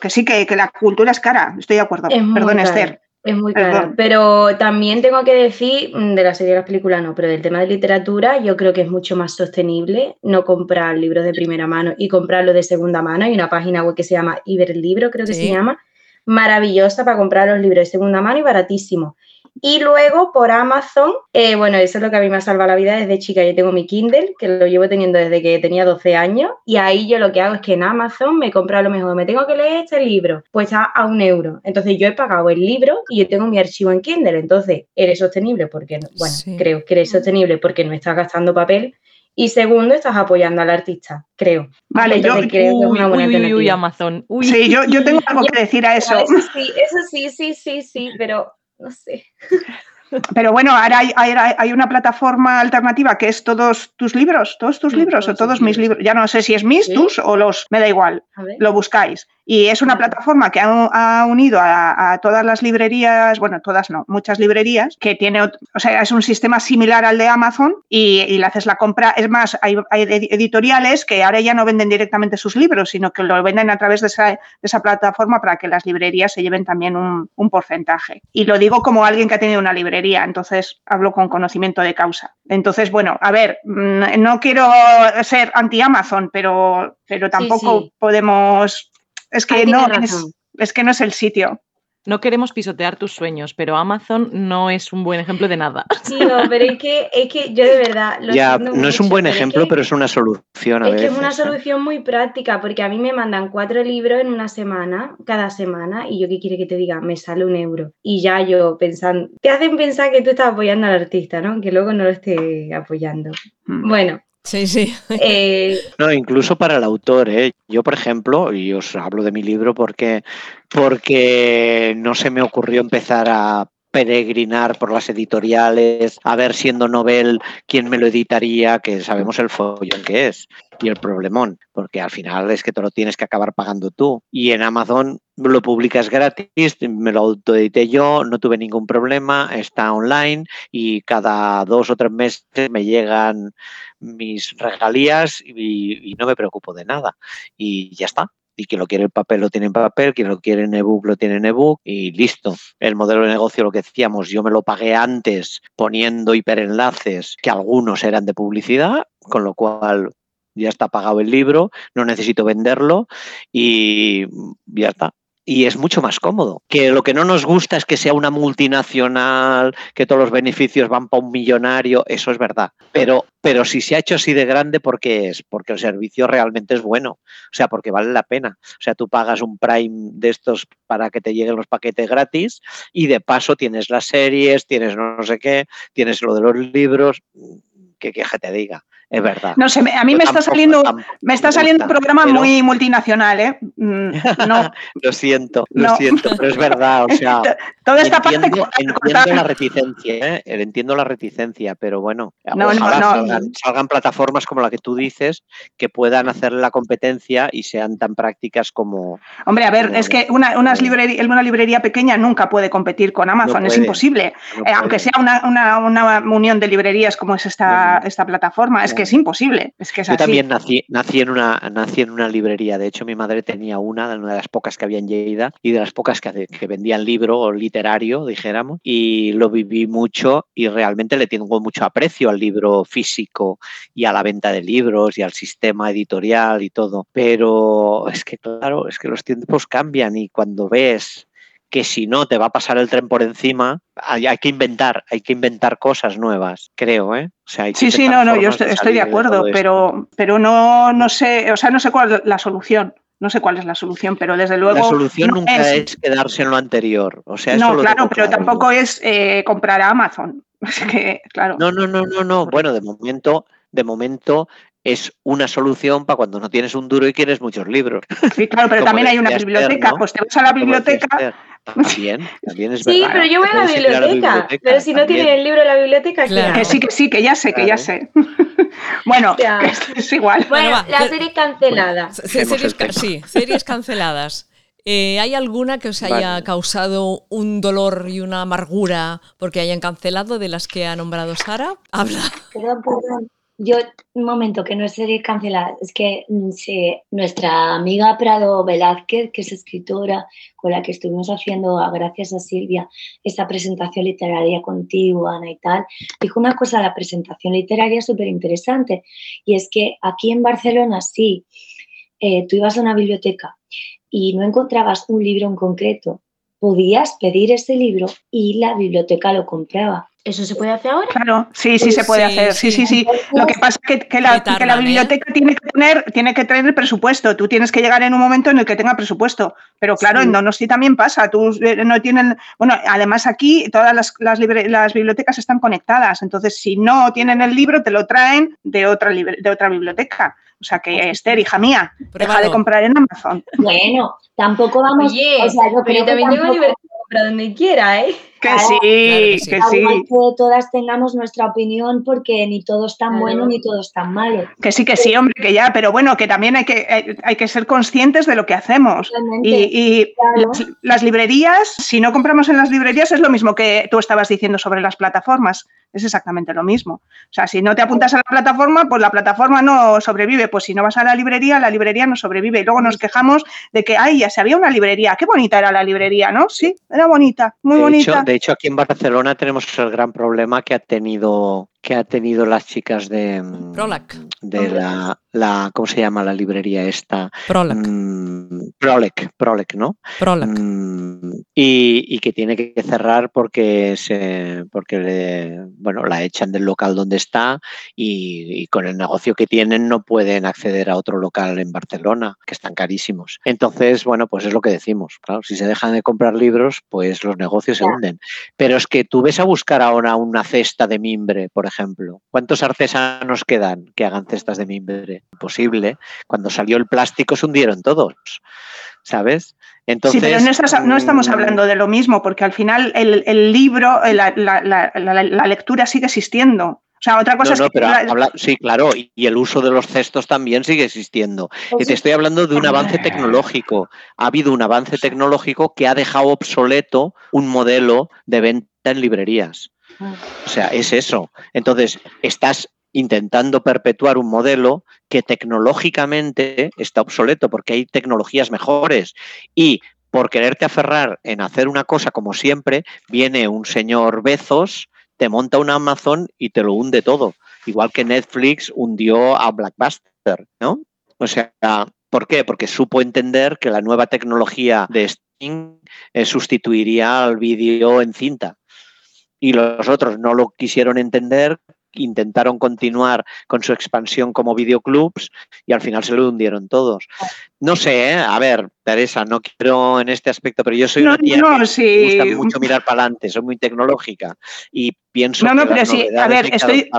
C: que sí, que, la cultura es cara, estoy de acuerdo. Perdón, Esther.
E: Es muy cara.
C: Perdón.
E: Pero también tengo que decir, mm, de la serie de las películas no, pero del tema de literatura, yo creo que es mucho más sostenible no comprar libros de primera mano y comprarlos de segunda mano. Hay una página web que se llama Iberlibro, creo que
D: Sí.
E: se llama, maravillosa para comprar los libros de segunda mano y baratísimo. Y luego por Amazon, eh, bueno, eso es lo que a mí me ha salvado la vida desde chica. Yo tengo mi Kindle, que lo llevo teniendo desde que tenía 12 años, y ahí yo lo que hago es que en Amazon me compro a lo mejor, me tengo que leer este libro, pues está a un euro. Entonces yo he pagado el libro y yo tengo mi archivo en Kindle. Entonces, eres sostenible porque, no- bueno,
D: Sí.
E: creo que eres sostenible porque no estás gastando papel. Y segundo, estás apoyando al artista, creo.
C: Vale, yo,
E: Entonces, creo que es una buena
B: uy, uy, uy. Amazon. Uy.
C: sí, yo, yo tengo algo que decir a eso.
E: Eso sí, eso sí, sí, sí, sí, pero no sé.
C: Pero bueno, ahora hay, hay- hay una plataforma alternativa que es todos tus libros, todos tus
E: Sí,
C: libros o
E: todos
C: mis
E: libros.
C: libros. Ya no sé si es mis,
E: Sí.
C: tus o los, me da igual, lo buscáis. Y es una
E: Ah.
C: plataforma que ha, ha unido a, a todas las librerías, bueno, todas no, muchas librerías, que tiene, o sea, es un sistema similar al de Amazon y, y le haces la compra. Es más, hay, hay edi- editoriales que ahora ya no venden directamente sus libros, sino que lo venden a través de esa, de esa plataforma para que las librerías se lleven también un, un porcentaje. Y lo digo como alguien que ha tenido una librería, entonces hablo con conocimiento de causa. Entonces, bueno, a ver, mm, no quiero ser anti-Amazon, pero, pero tampoco
E: sí.
C: podemos... Es que
E: Ahí
C: no es, es que no es el sitio.
B: No queremos pisotear tus sueños, pero Amazon no es un buen ejemplo de nada.
E: Tío, pero es que, es que yo de verdad. Lo
A: Ya, no es un buen
E: pero es
A: ejemplo,
E: que-
A: pero es una solución a
E: Es que es una solución muy práctica, porque a mí me mandan cuatro libros en una semana, cada semana, y yo qué quiere que te diga, me sale un euro. Y ya yo pensando, te hacen pensar que tú estás apoyando al artista, ¿no? Que luego no lo esté apoyando.
C: Mm.
E: Bueno,
D: Sí, sí.
E: eh,
A: No, incluso para el autor. ¿eh? Yo, por ejemplo, y os hablo de mi libro porque, porque no se me ocurrió empezar a peregrinar por las editoriales, a ver siendo novel quién me lo editaría, que sabemos el follón que es y el problemón, porque al final es que te lo tienes que acabar pagando tú. Y en Amazon lo publicas gratis, me lo autoedité yo, no tuve ningún problema, está online y cada dos o tres meses me llegan mis regalías y, y no me preocupo de nada. Y ya está. Y quien lo quiere en papel lo tiene en papel, quien lo quiere en ebook lo tiene en ebook y listo. El modelo de negocio, lo que decíamos, yo me lo pagué antes poniendo hiperenlaces que algunos eran de publicidad, con lo cual ya está pagado el libro, no necesito venderlo y ya está. Y es mucho más cómodo. Que lo que no nos gusta es que sea una multinacional, que todos los beneficios van para un millonario, eso es verdad. Pero, pero si se ha hecho así de grande, ¿por qué es? Porque el servicio realmente es bueno. O sea, porque vale la pena. O sea, tú pagas un Prime de estos para que te lleguen los paquetes gratis y de paso tienes las series, tienes no sé qué, tienes lo de los libros. Que, que te diga, es verdad.
C: No sé, a mí me está saliendo, me está saliendo un programa
A: pero-
C: muy multinacional, ¿eh? Mm, No,
A: Lo siento, lo
C: No.
A: siento, pero es verdad. O sea,
C: toda esta parte
A: entiendo,
C: que-
A: entiendo la reticencia, ¿eh? entiendo la reticencia, pero bueno,
C: No,
A: ojalá. Salgan, salgan plataformas como la que tú dices que puedan hacer la competencia y sean tan prácticas como
C: Hombre, a ver,
A: Como-
C: es que una, unas librería- una librería pequeña nunca puede competir con Amazon, es imposible. Eh, aunque sea una, una- una unión de librerías como es esta, esta plataforma, es que es imposible. Es que es
A: Yo
C: así.
A: también nací, nací, en una, nací en una librería. De hecho, mi madre tenía una, de una de las pocas que había en Lleida y de las pocas que, que vendían libro literario, dijéramos. Y lo viví mucho y realmente le tengo mucho aprecio al libro físico y a la venta de libros y al sistema editorial y todo. Pero es que, claro, es que los tiempos cambian y cuando ves que si no te va a pasar el tren por encima, hay, hay que inventar, hay que inventar cosas nuevas, creo, ¿eh? O sea, hay que
C: Sí, sí, no, no, yo estoy,
A: de
C: estoy de
A: salir
C: acuerdo, pero, pero no, no sé, o sea, no sé cuál es la solución. No sé cuál es la solución, pero desde luego.
A: la solución
C: no
A: nunca
C: es-
A: es, quedarse en lo anterior. O sea,
C: no, claro, pero
A: claro
C: tampoco es eh, comprar a Amazon. Que, claro.
A: No, no, no, no, no. Bueno, de momento, de momento es una solución para cuando no tienes un duro y quieres muchos libros.
C: Sí, claro, pero también hay una
A: Esther,
C: biblioteca.
A: ¿no?
C: Pues te vas a la biblioteca.
A: También, también es
E: sí,
A: verdad.
E: pero yo voy a la biblioteca. Pero si no
A: también.
E: tienen el libro en la biblioteca, ¿qué
D: Claro.
C: Que sí, que sí, que ya sé, que ya sé. bueno,
E: Ya.
C: es igual.
E: Bueno,
D: Bueno,
E: la serie cancelada.
D: Series, sí, series canceladas. Eh, ¿Hay alguna que os haya
A: Vale.
D: causado un dolor y una amargura porque hayan cancelado de las que ha nombrado Sara? Habla.
F: Perdón, perdón. Yo, un momento, que no es serie cancelada, es que mm, nuestra amiga Prado Velázquez, que es escritora, con la que estuvimos haciendo, gracias a Silvia, esa presentación literaria contigo, Ana y tal, dijo una cosa de la presentación literaria súper interesante, y es que aquí en Barcelona sí, eh, tú ibas a una biblioteca y no encontrabas un libro en concreto, podías pedir ese libro y la biblioteca lo compraba.
E: ¿Eso se puede hacer ahora?
C: Claro, sí, sí se puede
D: Sí,
C: hacer. Sí, sí, sí. Lo que pasa es que, que la, que la
D: ¿eh?
C: biblioteca tiene que tener, tiene que tener presupuesto. Tú tienes que llegar en un momento en el que tenga presupuesto. Pero claro,
F: Sí.
C: en Donosti también pasa. Tú eh, no tienen. Bueno, además aquí todas las, las, libre- las bibliotecas están conectadas. Entonces, si no tienen el libro, te lo traen de otra, libre- de otra biblioteca. O sea que, Esther, hija mía, deja de
D: Pruébalo.
C: comprar en Amazon.
F: Bueno, tampoco vamos.
E: Oye,
F: o sea, yo
E: pero
F: creo
E: yo
F: que
E: también tengo
F: tampoco-
E: libertad comprar donde quiera, ¿eh?
C: Que
F: Claro,
C: sí,
D: que sí.
C: que sí.
F: todas tengamos nuestra opinión porque ni todo es tan
E: Claro.
F: bueno ni todo es tan malo.
C: Que sí, que sí, hombre, que ya, pero bueno, que también hay que, hay, hay que ser conscientes de lo que hacemos.
F: Realmente,
C: Y, y
F: claro.
C: las, las librerías, si no compramos en las librerías, es lo mismo que tú estabas diciendo sobre las plataformas. Es exactamente lo mismo. O sea, si no te apuntas a la plataforma, pues la plataforma no sobrevive. Pues si no vas a la librería, la librería no sobrevive. Y luego nos quejamos de que, ay, se había una librería. Qué bonita era la librería, ¿no? Sí, era bonita, muy
A: de
C: bonita.
A: Hecho, de hecho, aquí en Barcelona tenemos el gran problema que ha tenido que ha tenido las chicas de mm,
D: Prolac.
A: de la, la ¿cómo se llama la librería esta?
D: Prolac.
A: Mm, Prolec, Prolec, ¿no?
D: Prolac.
A: Mm, y, y que tiene que cerrar porque se porque le- bueno la echan del local donde está y, y con el negocio que tienen no pueden acceder a otro local en Barcelona que están carísimos entonces bueno pues es lo que decimos claro si se dejan de comprar libros pues los negocios se hunden pero es que tú ves a buscar ahora una cesta de mimbre por ejemplo cuántos artesanos quedan que hagan cestas de mimbre imposible cuando salió el plástico se hundieron todos ¿sabes? Entonces,
C: sí, pero no, estás- no estamos
A: mm,
C: hablando de lo mismo, porque al final el, el libro, eh, la, la- la- la- la lectura sigue existiendo. O sea, otra cosa
A: No,
C: es que
A: pero
C: la-
A: habla- sí, claro, y, y el uso de los cestos también sigue existiendo. Y te estoy hablando de un avance tecnológico. Ha habido un avance tecnológico que ha dejado obsoleto un modelo de venta en librerías. O sea, es eso. Entonces, estás intentando perpetuar un modelo que tecnológicamente está obsoleto porque hay tecnologías mejores y por quererte aferrar en hacer una cosa como siempre, viene un señor Bezos, te monta un Amazon y te lo hunde todo. Igual que Netflix hundió a Blackbuster, ¿no? O sea, ¿por qué? Porque supo entender que la nueva tecnología de streaming eh, sustituiría al vídeo en cinta. Y los otros no lo quisieron entender, intentaron continuar con su expansión como videoclubs y al final se lo hundieron todos. No sé, ¿eh? a ver, Teresa, no quiero en este aspecto, pero yo soy
C: No,
A: una tía
C: no,
A: que me
C: sí.
A: gusta mucho mirar para adelante, soy muy tecnológica y pienso
C: No, no,
A: que
C: pero
A: las
C: sí, a ver, estoy-.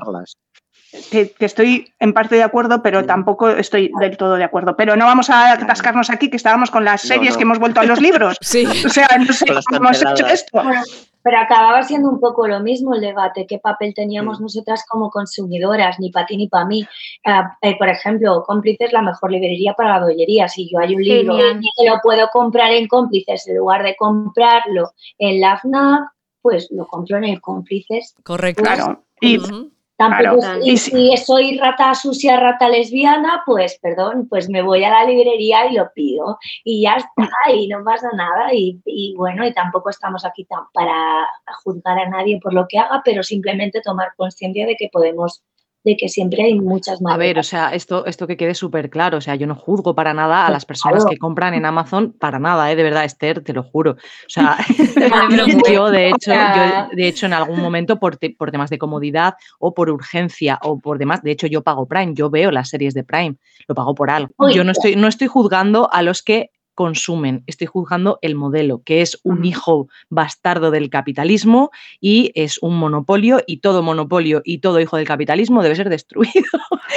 C: Que, que estoy en parte de acuerdo, pero tampoco estoy del todo de acuerdo. Pero no vamos a atascarnos aquí, que estábamos con las series
A: no.
C: que hemos vuelto a los libros.
D: Sí.
C: O sea, no sé cómo hemos hecho esto.
F: Bueno, pero acababa siendo un poco lo mismo el debate, qué papel teníamos
A: Mm.
F: nosotras como consumidoras, ni para ti ni para mí. Ah, eh, por ejemplo, Cómplices es la mejor librería para la bollería. Si yo hay un libro que lo puedo comprar en Cómplices en lugar de comprarlo en la FNAC, pues lo compro en el Cómplices.
D: Correcto.
C: Claro. Y,
D: Ujú.
F: Tampoco
C: Claro.
F: es-
C: Y
F: y
C: si-
F: si soy rata sucia, rata lesbiana, pues perdón, pues me voy a la librería y lo pido y ya está, y no pasa nada. Y, y bueno, y tampoco estamos aquí tan para juzgar a nadie por lo que haga, pero simplemente tomar conciencia de que podemos, de que siempre hay muchas
B: A
F: maneras.
B: ver, o sea, esto, esto que quede súper claro. O sea, yo no juzgo para nada a las personas
F: claro.
B: que compran en Amazon, para nada, ¿eh? de verdad, Esther, te lo juro. O sea, yo de hecho, yo de hecho en algún momento por, te- por temas de comodidad o por urgencia o por demás, de hecho yo pago Prime, yo veo las series de Prime, lo pago por algo. Yo no estoy, no estoy juzgando a los que consumen, estoy juzgando el modelo, que es un hijo bastardo del capitalismo y es un monopolio y todo monopolio y todo hijo del capitalismo debe ser destruido.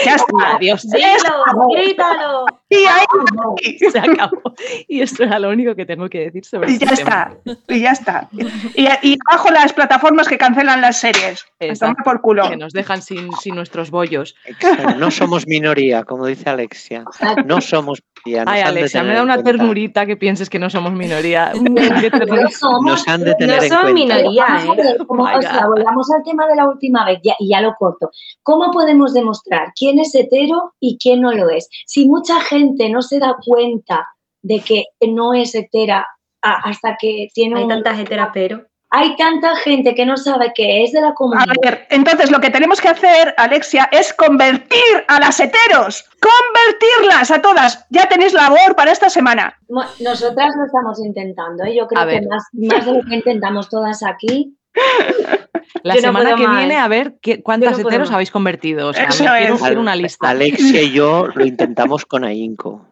C: ya está.
B: Adiós.
E: Dilo, grítalo.
C: Y ahí-
B: Se acabó. Y esto era lo único que tengo que decir sobre
C: y
B: este
C: ya
B: tema.
C: está. Y ya está. Y, y abajo las plataformas que cancelan las series.
B: Exacto.
C: por culo.
B: Que nos dejan sin, sin nuestros bollos.
A: Exacto, No somos minoría, como dice Alexia. No somos minoría.
B: Ay, Alexia, me da una
A: cuenta.
B: Ternurita que pienses que no somos minoría.
F: No somos,
A: Nos han de tener
E: No
A: en
E: son
A: cuenta.
E: minoría,
F: Vamos a
E: ¿eh?
F: ver, como-
B: my
F: o sea,
B: God.
F: volvamos al tema de la última vez ya- y ya lo corto. ¿Cómo podemos demostrar quién es hetero y quién no lo es? Si mucha gente no se da cuenta de que no es hetera a- hasta que tiene
E: Hay
F: un-
E: tantas heteras, pero.
F: Hay tanta gente que no sabe que es de la
C: A
F: comunidad.
C: ver, entonces lo que tenemos que hacer, Alexia, es convertir a las heteros. Convertirlas a todas. Ya tenéis labor para esta semana.
F: Nosotras lo estamos intentando, ¿eh? yo creo
B: A
F: que más, más de lo que intentamos todas aquí.
B: La
E: Yo
B: semana que
E: más.
B: viene, a ver qué, cuántas
E: no
B: heteros habéis convertido. O sea,
C: Eso
B: me quiero,
C: es.
B: quiero una lista.
A: Alexia y yo lo intentamos con ahínco.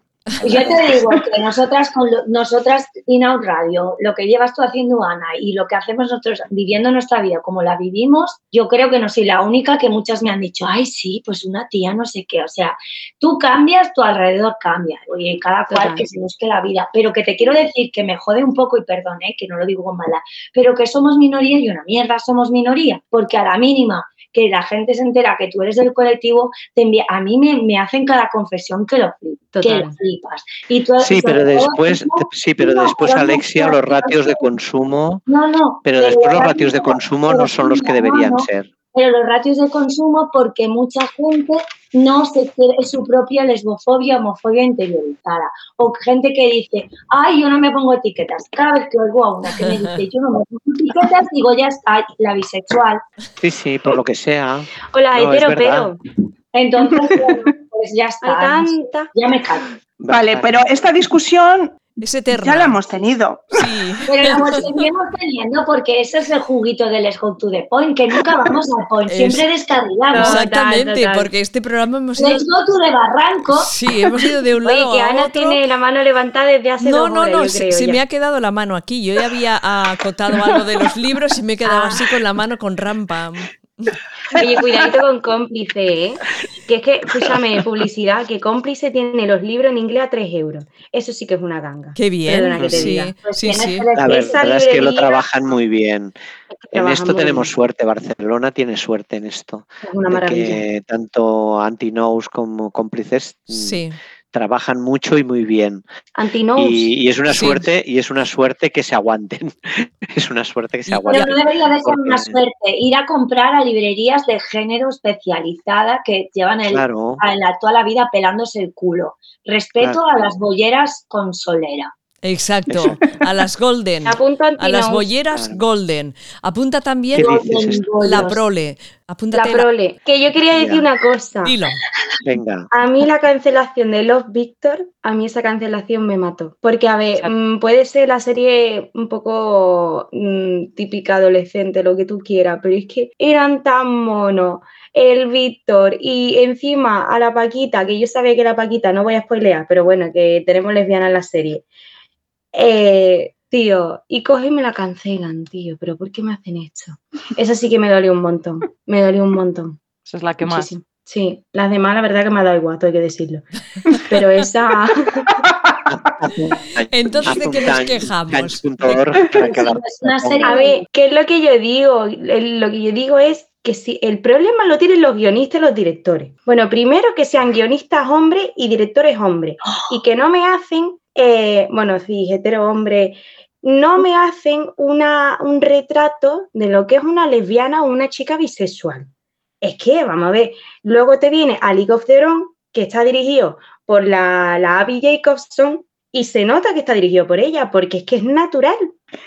F: Yo te digo que nosotras, con lo- nosotras In Out Radio, lo que llevas tú haciendo, Ana, y lo que hacemos nosotros viviendo nuestra vida como la vivimos, yo creo que no soy la única que muchas me han dicho, ay, sí, pues una tía, no sé qué. O sea, tú cambias, tu alrededor cambia. Oye, cada cual que se busque la vida. Pero que te quiero decir que me jode un poco, y perdone, que no lo digo con mala, pero que somos minoría y una mierda somos minoría, porque a la mínima que la gente se entera que tú eres del colectivo, te envía, a mí me, me hacen cada confesión que lo, que lo flipas. Y tú-
A: Sí, pero después, sí, pero
F: no,
A: después
F: pero
A: Alexia, los ratios de consumo,
F: No, no.
A: pero después los ratios de consumo no son los que
F: no,
A: deberían
F: no,
A: ser.
F: Pero los ratios de consumo porque mucha gente no se quiere es su propia lesbofobia, homofobia interiorizada. O gente que dice, ay, yo no me pongo etiquetas. Cada vez que oigo a una que me dice, yo no me pongo etiquetas, digo, ya está, la bisexual.
A: Sí, sí, por lo que sea.
E: Hola,
A: No, es
E: hetero, pero.
F: Entonces, bueno, pues ya
E: Hay
F: está.
E: tanta.
F: Ya me callo.
C: Vale, pero esta discusión
D: Es eterna.
C: ya la hemos tenido.
D: Sí.
F: Pero la seguimos teniendo porque ese es el juguito del Go to the Point, que nunca vamos al point,
D: Es-
F: siempre descarrilamos.
D: Exactamente,
E: total.
D: porque este programa hemos ido.
F: Let's Go to the Barranco.
D: Sí, hemos ido de un
E: Oye,
D: lado
E: que
D: a
E: Ana
D: otro.
E: tiene la mano levantada desde hace
D: No,
E: dos
D: no,
E: horas,
D: no,
E: yo
D: se,
E: creo,
D: se
E: ya.
D: me ha quedado la mano aquí. Yo ya había acotado algo de los libros y me he quedado
E: Ah.
D: así con la mano con rampa.
E: Oye, cuidadito con cómplice, ¿eh? Que es que, escúchame, publicidad, que cómplice tiene los libros en inglés a 3 euros. Eso sí que es una ganga.
D: Qué bien.
E: Perdona que te
D: sí,
E: diga.
F: Pues
D: sí, sí.
A: La verdad es que lo trabajan muy bien. En esto tenemos
E: bien.
A: suerte. Barcelona tiene suerte en esto.
E: Es una
A: de
E: maravilla.
A: que tanto anti-nous como cómplices mm,
D: Sí.
A: Trabajan mucho y muy bien. Y, y es una
D: Sí.
A: suerte, y es una suerte que se aguanten. es una suerte que se
D: Y-
F: Pero
A: aguanten.
F: no debería de ser una suerte ir a comprar a librerías de género especializada que llevan el,
A: Claro.
F: a la- toda la vida pelándose el culo. Respeto a las bolleras con solera.
D: Exacto. A las Golden. A las bolleras
A: Claro.
D: Golden. Apunta también la prole.
E: La prole. Que yo quería decir una cosa.
D: Dilo.
A: Venga.
E: A mí la cancelación de Love Victor, a mí esa cancelación me mató. Porque, a ver,
B: Exacto.
E: mm, puede ser la serie un poco mm, típica adolescente, lo que tú quieras, pero es que eran tan monos. El Víctor y encima a la Paquita, que yo sabía que la Paquita, no voy a spoilear, pero bueno, que tenemos lesbiana en la serie. Eh, tío, y coge y me la cancelan, tío, pero ¿por qué me hacen esto? Eso sí que me dolió un montón, me dolió un montón.
B: Esa es la que más.
E: Sí, las demás la verdad que me ha dado igual, hay que decirlo. Pero esa...
D: Entonces, ¿de qué nos quejamos?
E: A ver, ¿qué es lo que yo digo? Lo que yo digo es que si el problema lo tienen los guionistas y los directores. Bueno, primero que sean guionistas hombres y directores hombres. Y que no me hacen, eh, bueno, sí, hetero hombre, no me hacen una, un retrato de lo que es una lesbiana o una chica bisexual. Es que, vamos a ver, luego te viene a League of que está dirigido por la, la Abby Jacobson, y se nota que está dirigido por ella, porque es que es natural.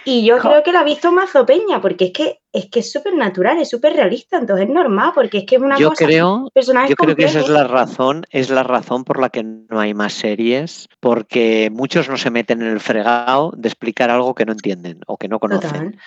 E: Y yo
C: Jo.
E: creo que la ha visto Mazo Peña, porque es que es que es súper natural, es súper realista, entonces es normal, porque es que es una
A: Yo
E: cosa.
A: creo, yo creo que esa es la razón, es la razón por la que no hay más series, porque muchos no se meten en el fregado de explicar algo que no entienden o que no conocen.
E: Total.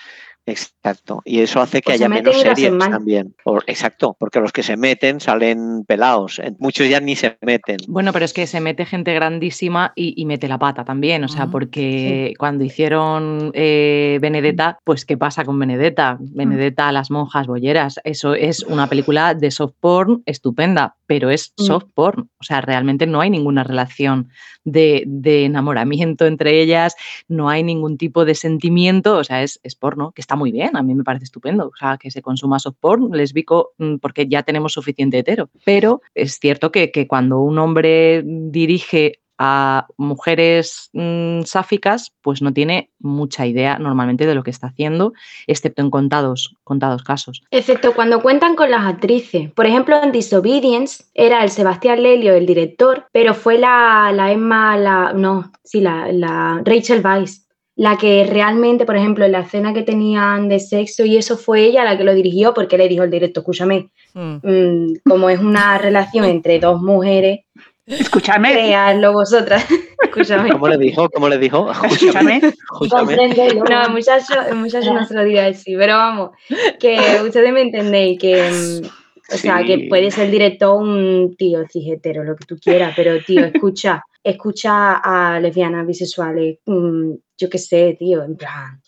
A: Exacto. Y eso hace que
E: se
A: haya menos series
E: mal.
A: también. O- exacto, porque los que se meten salen pelados. Muchos ya ni se meten.
B: Bueno, pero es que se mete gente grandísima y, y mete la pata también, o sea,
D: Ujú,
B: porque cuando hicieron eh, Benedetta, pues ¿qué pasa con Benedetta? Benedetta a las monjas bolleras, eso es una película de soft porn estupenda, pero es
E: Mm.
B: soft porn, o sea, realmente no hay ninguna relación de, de enamoramiento entre ellas, no hay ningún tipo de sentimiento, o sea, es, es porno, que está muy bien, a mí me parece estupendo, o sea, que se consuma soft porn lesbico mm, porque ya tenemos suficiente hetero, pero es cierto que, que cuando un hombre dirige a mujeres mm, sáficas, pues no tiene mucha idea normalmente de lo que está haciendo, excepto en contados, contados casos.
E: Excepto cuando cuentan con las actrices. Por ejemplo, en Disobedience era el Sebastián Lelio el director, pero fue la, la Emma, la, no, sí, la, la Rachel Weisz la que realmente, por ejemplo, en la escena que tenían de sexo y eso fue ella la que lo dirigió porque le dijo el directo, escúchame,
D: Mm.
E: mm, como es una relación entre dos mujeres,
C: Escúchame,
E: creadlo vosotras. escúchame.
A: ¿Cómo le dijo? ¿Cómo le dijo?
C: escúchame.
A: Escúchame.
E: No, el muchacho, el muchacho no se lo dirá así, pero vamos, que ustedes me entendéis, que, mm, o sea, que puede ser director un tío cijetero, lo que tú quieras, pero tío, escucha, escucha a lesbianas, bisexuales, mm, yo qué sé, tío, en plan,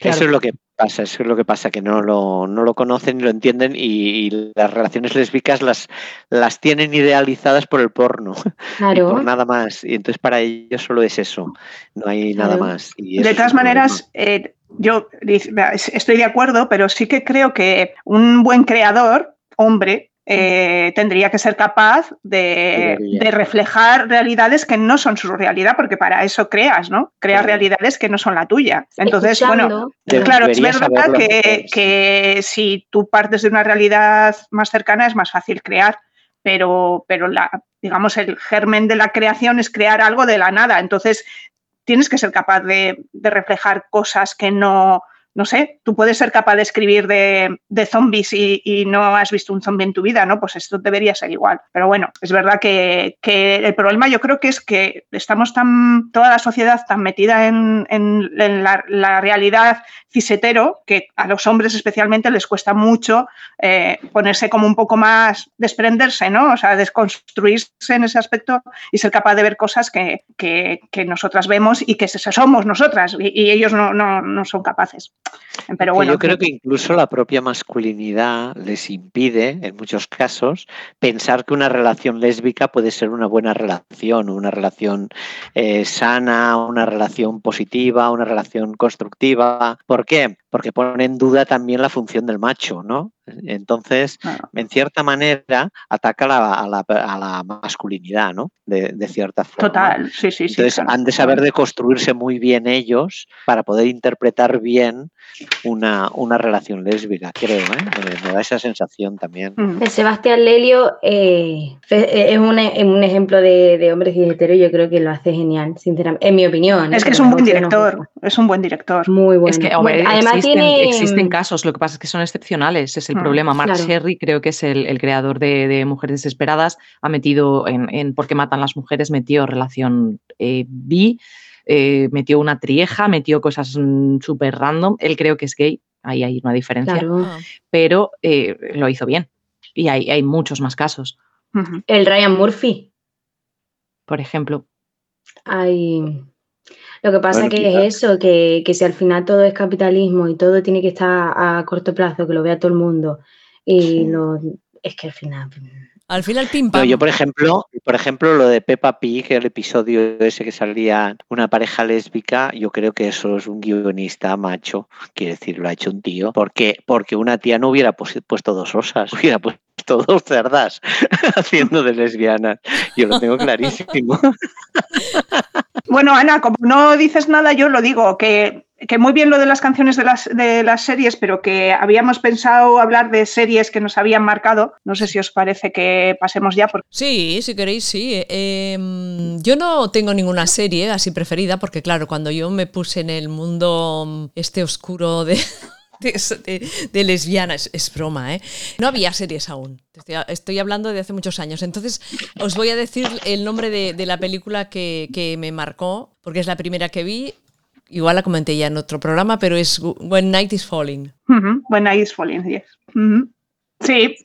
A: Eso es lo que pasa, eso es lo que pasa, que no lo, no lo conocen ni lo entienden y, y las relaciones lésbicas las, las tienen idealizadas por el porno y
E: claro.
A: por nada más. Y entonces para ellos solo es eso, no hay nada más. Y
C: De todas maneras, eh, yo estoy de acuerdo, pero sí que creo que un buen creador, hombre, eh, tendría que ser capaz de, reflejar realidades que no son su realidad, porque para eso creas, ¿no? Creas
A: Claro.
C: realidades que no son la tuya. Entonces, bueno,
E: Escuchando,
A: Debe-
C: Claro, es verdad que, que si tú partes de una realidad más cercana es más fácil crear, pero, pero la, digamos, el germen de la creación es crear algo de la nada. Entonces, tienes que ser capaz de, de reflejar cosas que no, no sé, tú puedes ser capaz de escribir de, zombies y, no has visto un zombie en tu vida, ¿no? Pues esto debería ser igual. Pero bueno, es verdad que, el problema yo creo que es que estamos tan, toda la sociedad tan metida en, la, realidad cisetero que a los hombres especialmente les cuesta mucho eh, ponerse como un poco más, desprenderse, ¿no? O sea, desconstruirse en ese aspecto y ser capaz de ver cosas que, que- que nosotras vemos y que somos nosotras y, y ellos no, no- no son capaces. Pero bueno,
A: yo creo que incluso la propia masculinidad les impide, en muchos casos, pensar que una relación lésbica puede ser una buena relación, una relación eh, sana, una relación positiva, una relación constructiva. ¿Por qué? Porque pone en duda también la función del macho, ¿no? Entonces,
C: Claro.
A: en cierta manera, ataca a la, a la- a la masculinidad, ¿no? De, de cierta forma.
C: total, sí, sí, sí.
A: Entonces
C: claro.
A: han de saber de construirse muy bien ellos para poder interpretar bien una, una relación lésbica, creo, ¿eh? me, me da esa sensación también.
C: Mm.
E: El Sebastián Lelio eh, es un, es un ejemplo de, de hombre hetero, yo creo que lo hace genial, sinceramente, en mi opinión.
C: Es que
E: ¿eh?
C: es
E: Pero
C: un buen
E: no
C: director, es un buen director.
E: Muy bueno.
B: Es que, hombre,
E: Bueno, además
B: existen,
E: tiene
B: existen casos, lo que pasa es que son excepcionales, es el
C: Mm,
B: problema. Mark
E: claro.
B: Sherry, creo que es el, el creador de, de Mujeres Desesperadas, ha metido en, en Por qué matan las mujeres, metió relación eh, bi, eh, metió una trieja, metió cosas mm, súper random. Él creo que es gay, ahí hay una diferencia,
E: Claro.
D: Ah.
B: pero eh, lo hizo bien. Y hay, hay muchos más casos.
E: El Ryan Murphy.
B: por ejemplo.
E: Hay... Lo que pasa
A: Bueno,
E: que
A: quizá-
E: es eso, que, que si al final todo es capitalismo y todo tiene que estar a corto plazo, que lo vea todo el mundo, y
A: Sí.
E: lo, es que al final...
D: Al final, pim
A: No,
D: pam.
A: yo, por ejemplo, por ejemplo, lo de Peppa Pig, el episodio ese que salía una pareja lésbica, yo creo que eso es un guionista macho, quiere decir, lo ha hecho un tío, porque, porque una tía no hubiera puesto dos osas, hubiera puesto dos cerdas haciendo de lesbianas. Yo lo tengo clarísimo.
C: Bueno, Ana, como no dices nada, yo lo digo, que, que muy bien lo de las canciones de las, de las series, pero que habíamos pensado hablar de series que nos habían marcado. No sé si os parece que pasemos ya, porque
D: Sí, si queréis, sí. Eh, yo no tengo ninguna serie así preferida, porque claro, cuando yo me puse en el mundo mm, este oscuro de, de, de- de lesbiana, es, es broma, ¿eh? No había series aún. Estoy, estoy hablando de hace muchos años. Entonces, os voy a decir el nombre de, de la película que, que me marcó, porque es la primera que vi. Igual la comenté ya en otro programa, pero es When Night is Falling.
C: Ujú, When Night is Falling, yes. Sí,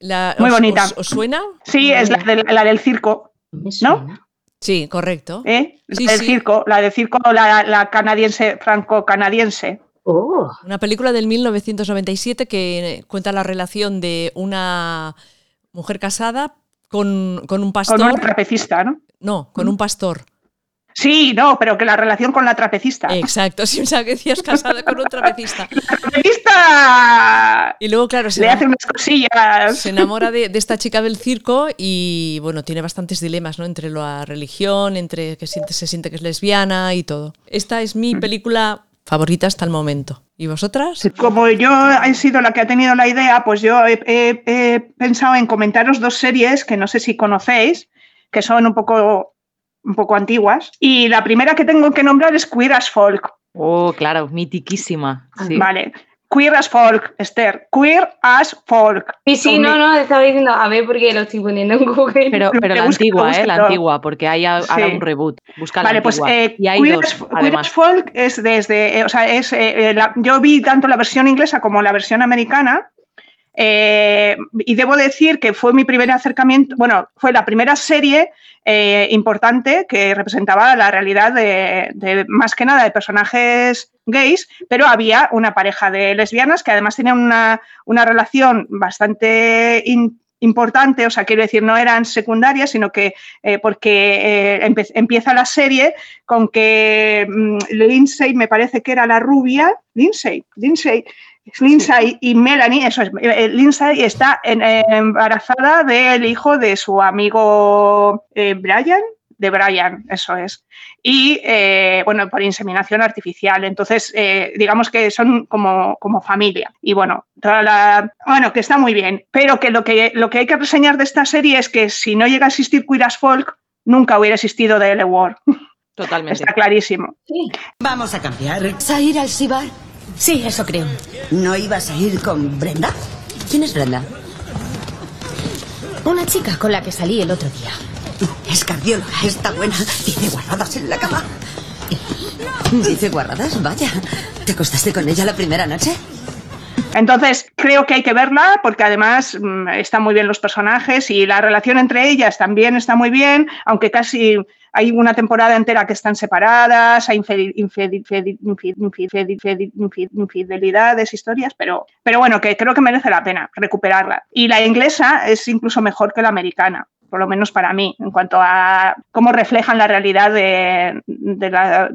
D: La-
C: Muy
D: ¿os-
C: bonita.
D: os- ¿Os suena?
C: sí, es la, del- la del circo,
E: suena.
D: Sí, correcto.
C: ¿eh? La
D: Sí,
C: del
D: sí.
C: circo, la del circo, la, la canadiense, franco-canadiense.
E: Oh,
D: Una película del 1997 que cuenta la relación de una mujer casada con, con un
C: Con
D: pastor.
C: una trapecista, ¿no?
D: No, con un pastor.
C: Sí, no, pero que la relación con la trapecista.
D: Exacto, sí, o sea, que decías casada con un trapecista.
C: La trapecista
D: Y luego, claro, se,
C: le hace unas cosillas.
D: se enamora de, de esta chica del circo y, bueno, tiene bastantes dilemas, ¿no? Entre la religión, entre que siente, se siente que es lesbiana y todo. Esta es mi película favorita hasta el momento. ¿Y vosotras?
C: Como yo he sido la que ha tenido la idea, pues yo he, he- he pensado en comentaros dos series que no sé si conocéis, que son un poco, un poco antiguas. Y la primera que tengo que nombrar es Queer as Folk.
B: Oh, claro, mitiquísima. Sí.
C: Vale. Queer as Folk, Esther. Queer as Folk.
E: Sí, sí,
C: Con
E: no,
C: mi-
E: no, estaba diciendo, a ver, porque lo estoy poniendo en Google.
B: Pero, pero la antigua, ¿eh? La antigua, porque hay ahora
C: Sí.
B: un reboot. Busca
C: Vale,
B: la
C: pues
B: antigua.
C: eh,
B: y hay
C: Queer,
B: dos,
C: as, Queer
B: además.
C: as Folk es desde, eh, o sea, es, eh, eh, la- yo vi tanto la versión inglesa como la versión americana eh, y debo decir que fue mi primer acercamiento, bueno, fue la primera serie eh, importante que representaba la realidad de, de, más que nada de personajes gays, pero había una pareja de lesbianas que además tenían una, una relación bastante in- importante, o sea, quiero decir, no eran secundarias, sino que eh, porque eh, empieza la serie con que mm, Lindsay, me parece que era la rubia, Lindsay, Lindsay, Lindsay y Melanie, eso es, eh, Lindsay está en- eh, embarazada del hijo de su amigo Brian, de Brian, eso es. Y eh, bueno, por inseminación artificial. Entonces, eh, digamos que son como, como familia. Y bueno, toda la. Bueno, que está muy bien. Pero que lo, que lo que hay que reseñar de esta serie es que si no llega a existir Queer as Folk, nunca hubiera existido The L Word.
B: Totalmente.
C: Está clarísimo.
H: Vamos a cambiar.
I: ¿Vas a ir al Sibar? Sí, eso creo.
H: ¿No ibas a ir con Brenda?
I: ¿Quién es Brenda? Una chica con la que salí el otro día.
H: Es cardióloga, está buena. Dice guardadas en la cama.
I: Dice guarradas, vaya. ¿Te acostaste con ella la primera noche?
C: Entonces, creo que hay que verla porque además mm, están muy bien los personajes y la relación entre ellas también está muy bien, aunque casi hay una temporada entera que están separadas, hay infidelidades, historias, pero, pero bueno, que creo que merece la pena recuperarla. Y la inglesa es incluso mejor que la americana por lo menos para mí, en cuanto a cómo reflejan la realidad de,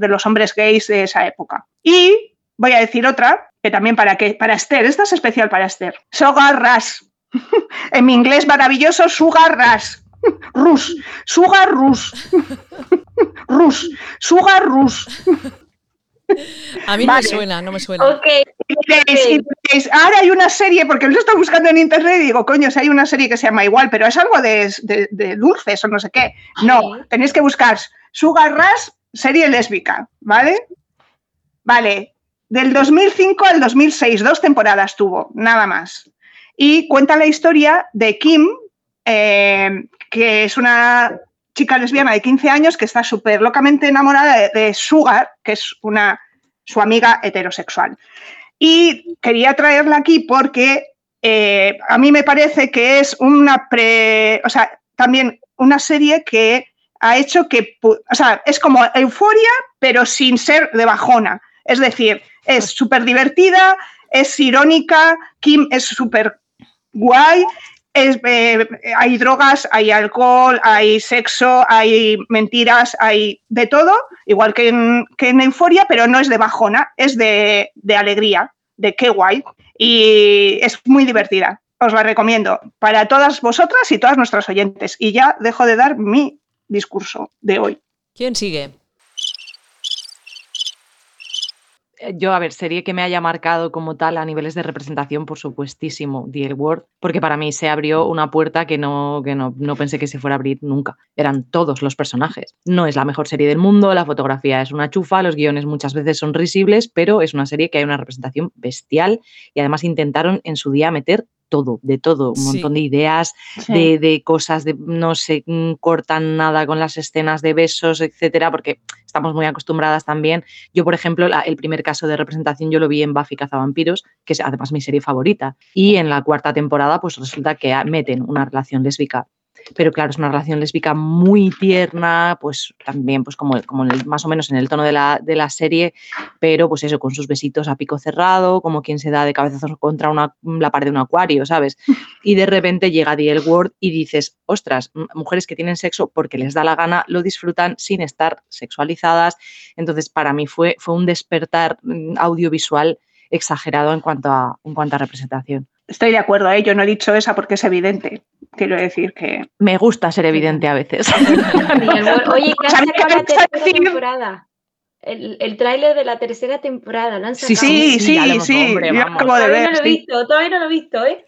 C: los hombres gays de esa época. Y voy a decir otra, que también para, que, para Esther, esta es especial para Esther. Sugar Rush. en mi inglés maravilloso, Sugar Rush. Rus. Sugar Rus. Rus. Sugar Rus.
D: A mí no
C: Vale.
D: me suena, no me suena.
E: Ok,
C: Y diréis- y diréis, ahora hay una serie, porque lo está buscando en internet y digo, coño, si hay una serie que se llama igual, pero es algo de, de- de dulces o no sé qué. No, tenéis que buscar Sugar Rush, serie lésbica, ¿vale? Vale, del 2005 al 2006, dos temporadas tuvo, nada más. Y cuenta la historia de Kim, eh, que es una chica lesbiana de 15 años que está súper locamente enamorada de, de Sugar, que es una, su amiga heterosexual. Y quería traerla aquí porque eh, a mí me parece que es una pre, o sea, también una serie que ha hecho que, o sea, es como euforia, pero sin ser de bajona. Es decir, es súper divertida, es irónica, Kim es súper guay, es, eh, hay drogas, hay alcohol, hay sexo, hay mentiras, hay de todo, igual que en, que en Euforia, pero no es de bajona, es de, de alegría, de qué guay. Y es muy divertida. Os la recomiendo para todas vosotras y todas nuestras oyentes. Y ya dejo de dar mi discurso de hoy.
D: ¿Quién sigue?
B: Eh, Yo, a ver, serie que me haya marcado como tal a niveles de representación, por supuestísimo, The L Word, porque para mí se abrió una puerta que, no, que no, no pensé que se fuera a abrir nunca. Eran todos los personajes. No es la mejor serie del mundo, la fotografía es una chufa, los guiones muchas veces son risibles, pero es una serie que hay una representación bestial y además intentaron en su día meter todo, de todo, un
D: Sí.
B: montón de ideas, de, de cosas, de no se mm, cortan nada con las escenas de besos, etcétera, porque estamos muy acostumbradas también. Yo, por ejemplo, la- el primer caso de representación yo lo vi en Buffy Cazavampiros, que es además mi serie favorita. Y en la cuarta temporada, pues resulta que meten una relación lésbica. Pero claro, es una relación lésbica muy tierna, pues también pues como, como más o menos en el tono de la, de la, serie, pero pues eso, con sus besitos a pico cerrado, como quien se da de cabezazos contra una, la pared de un acuario, ¿sabes? Y de repente llega The Word y dices, ostras, mujeres que tienen sexo porque les da la gana, lo disfrutan sin estar sexualizadas. Entonces, para mí fue, fue un despertar mm, audiovisual exagerado en cuanto a, en cuanto a representación.
C: Estoy de acuerdo, ¿eh? yo no he dicho esa porque es evidente. Quiero decir que.
B: Me gusta ser evidente a veces.
E: Oye, ¿qué ha la tercera temporada? El, el tráiler de la tercera temporada, ¿lo han
C: Sí, sí, sí, sí.
E: yo acabo de ver. No lo he visto, todavía no lo he visto, ¿eh?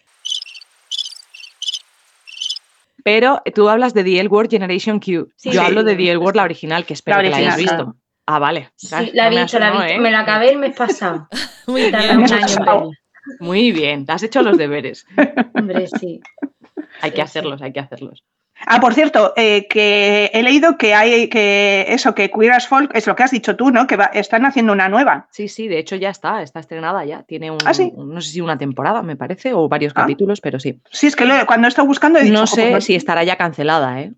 B: Pero tú hablas de The L Word Generation Q. Yo hablo de The L Word, la original, que espero que la hayas visto. Ah, vale.
E: Sí, la he visto, la he visto. ¿eh? Me la acabé el mes pasado.
B: Muy bien. Un año Muy bien, te has hecho los deberes.
E: Hombre, sí.
B: hay que hacerlos, hay que hacerlos.
C: Ah, por cierto, eh, que he leído que hay que eso, que Queer as Folk es lo que has dicho tú, ¿no? Que están haciendo una nueva.
B: Sí, sí, de hecho ya está, está estrenada ya. Tiene un,
C: ¿Ah,
B: no sé si una temporada, me parece, o varios ah. capítulos, pero sí.
C: Sí, es que cuando he estado buscando he dicho,
B: No sé si estará ya cancelada, ¿eh?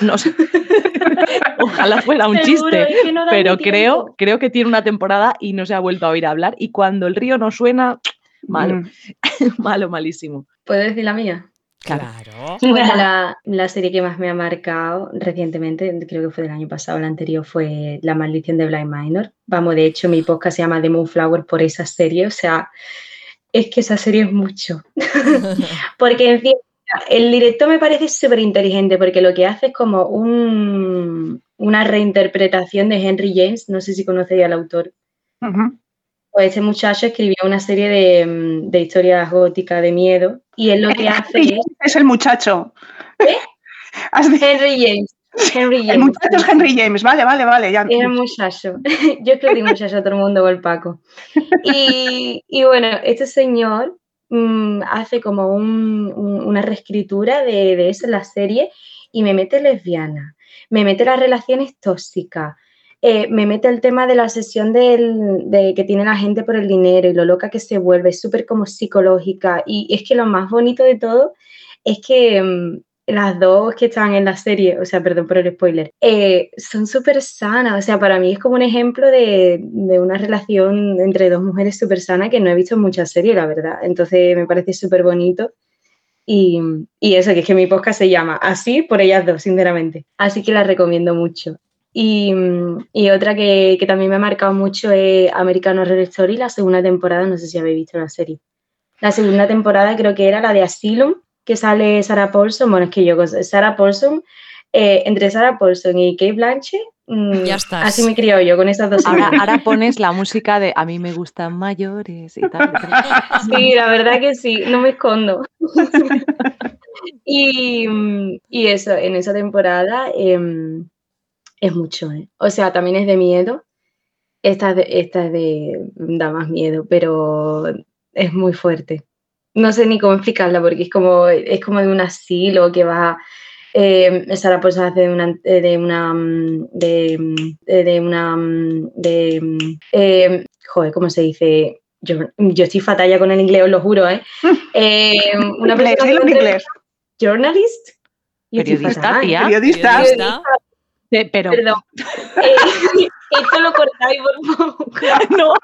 B: no sé. Ojalá fuera un chiste, pero creo, creo que tiene una temporada y no se ha vuelto a oír hablar. Y cuando el río no suena, malo, mm. malo, malísimo.
E: ¿Puedo decir la mía?
B: Claro.
E: Bueno, la, la, serie que más me ha marcado recientemente, creo que fue del año pasado, la anterior fue La maldición de Blind Minor. Vamos, de hecho, mi podcast se llama The Moonflower por esa serie. O sea, es que esa serie es mucho. porque, en fin, el director me parece súper inteligente porque lo que hace es como un, una reinterpretación de Henry James. No sé si conocéis al autor. Pues ese muchacho escribió una serie de, mm, de, historias góticas de miedo y él lo que hace es...
C: Es el muchacho.
E: ¿Eh? Henry James. Henry James.
C: El muchacho es Henry James, vale, vale, vale. Ya.
E: Es el muchacho. Yo escribí muchacho a todo el mundo con el Paco. Y, y bueno, este señor mmm, hace como un, un, una reescritura de, de eso en la serie y me mete lesbiana, me mete las relaciones tóxicas, eh, me mete el tema de la sesión de que tiene la gente por el dinero y lo loca que se vuelve, súper como psicológica. Y es que lo más bonito de todo es que mm, las dos que están en la serie, o sea, perdón por el spoiler, eh, son súper sanas. O sea, para mí es como un ejemplo de, de una relación entre dos mujeres súper sana que no he visto en muchas series, la verdad. Entonces me parece súper bonito. Y, y, eso, que es que mi podcast se llama así por ellas dos, sinceramente. Así que la recomiendo mucho. Y, y otra que, que, también me ha marcado mucho es American Horror Story, la segunda temporada, no sé si habéis visto la serie. La segunda temporada creo que era la de Asylum, que sale Sarah Paulson, bueno, es que yo, Sarah Paulson, eh, entre Sarah Paulson y Kate Blanche, mmm,
D: ya está.
E: así me crió yo con esas dos.
B: Ahora, ahora, pones la música de A mí me gustan mayores y tal.
E: Sí, la verdad que sí, no me escondo. y, y, eso, en esa temporada... Eh, es mucho, ¿eh? O sea, también es de miedo. Esta, de, esta es de, da más miedo, pero es muy fuerte. No sé ni cómo explicarla porque es como, es como de un asilo que va... Eh, Sara pues hace de una de una de, de una de eh, joder cómo se dice yo, yo estoy fatalla con el inglés os lo juro eh, eh una
C: persona inglés.
E: journalist
B: periodista, tía.
C: periodista,
B: periodista pero...
E: Perdón. Eh, esto lo cortáis, por favor.
B: No.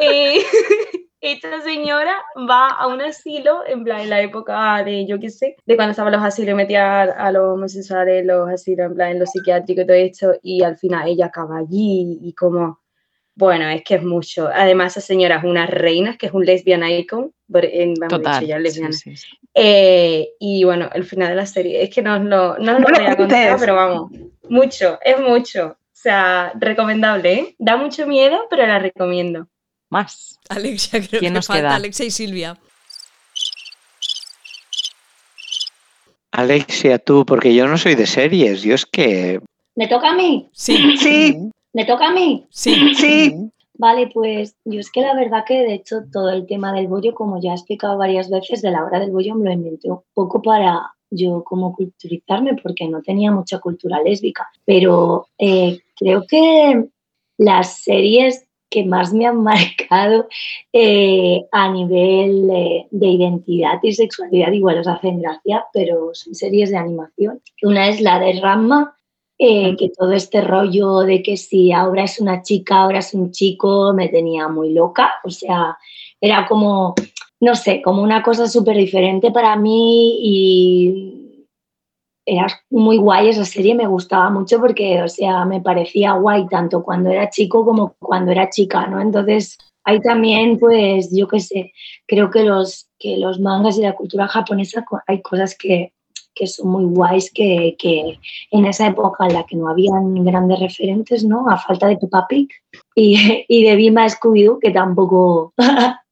E: Eh, esta señora va a un asilo, en plan, en la época de, yo qué sé, de cuando estaban los asilos, metía a los homosexuales, los asilos, en plan, en los psiquiátricos y todo esto, y al final ella acaba allí y como bueno, es que es mucho. Además, esa señora es una reina, que es un lesbian icon. En, vamos,
B: Total.
E: Dicho, ya lesbiana. Sí, sí, sí. Eh, y bueno, el final de la serie, es que no, no, no lo voy a contar, pero vamos, mucho, es mucho. O sea, recomendable, ¿eh? Da mucho miedo, pero la recomiendo.
B: Más.
D: Alexia, creo
B: ¿Quién
D: que
B: nos
D: falta
B: queda?
D: Alexia y Silvia.
A: Alexia, tú, porque yo no soy de series, yo es que...
F: ¿Me toca a mí?
D: Sí.
C: Sí.
F: ¿Me toca a mí?
D: Sí.
C: Sí.
F: Vale, pues yo es que la verdad que de hecho todo el tema del bollo, como ya he explicado varias veces, de la hora del bollo me lo inventé un poco para yo como culturizarme porque no tenía mucha cultura lésbica. Pero eh, creo que las series que más me han marcado eh, a nivel eh, de identidad y sexualidad, igual os hacen gracia, pero son series de animación. Una es la de Ramma, eh, que todo este rollo de que si ahora es una chica, ahora es un chico, me tenía muy loca. O sea, era como, no sé, como una cosa súper diferente para mí y era muy guay esa serie, me gustaba mucho porque, o sea, me parecía guay tanto cuando era chico como cuando era chica, ¿no? Entonces, ahí también, pues, yo qué sé, creo que los, que los mangas y la cultura japonesa hay cosas que, que son muy guays que, que, en esa época en la que no habían grandes referentes, ¿no? A falta de Peppa Pig y, y de Bima Scooby-Doo, que tampoco...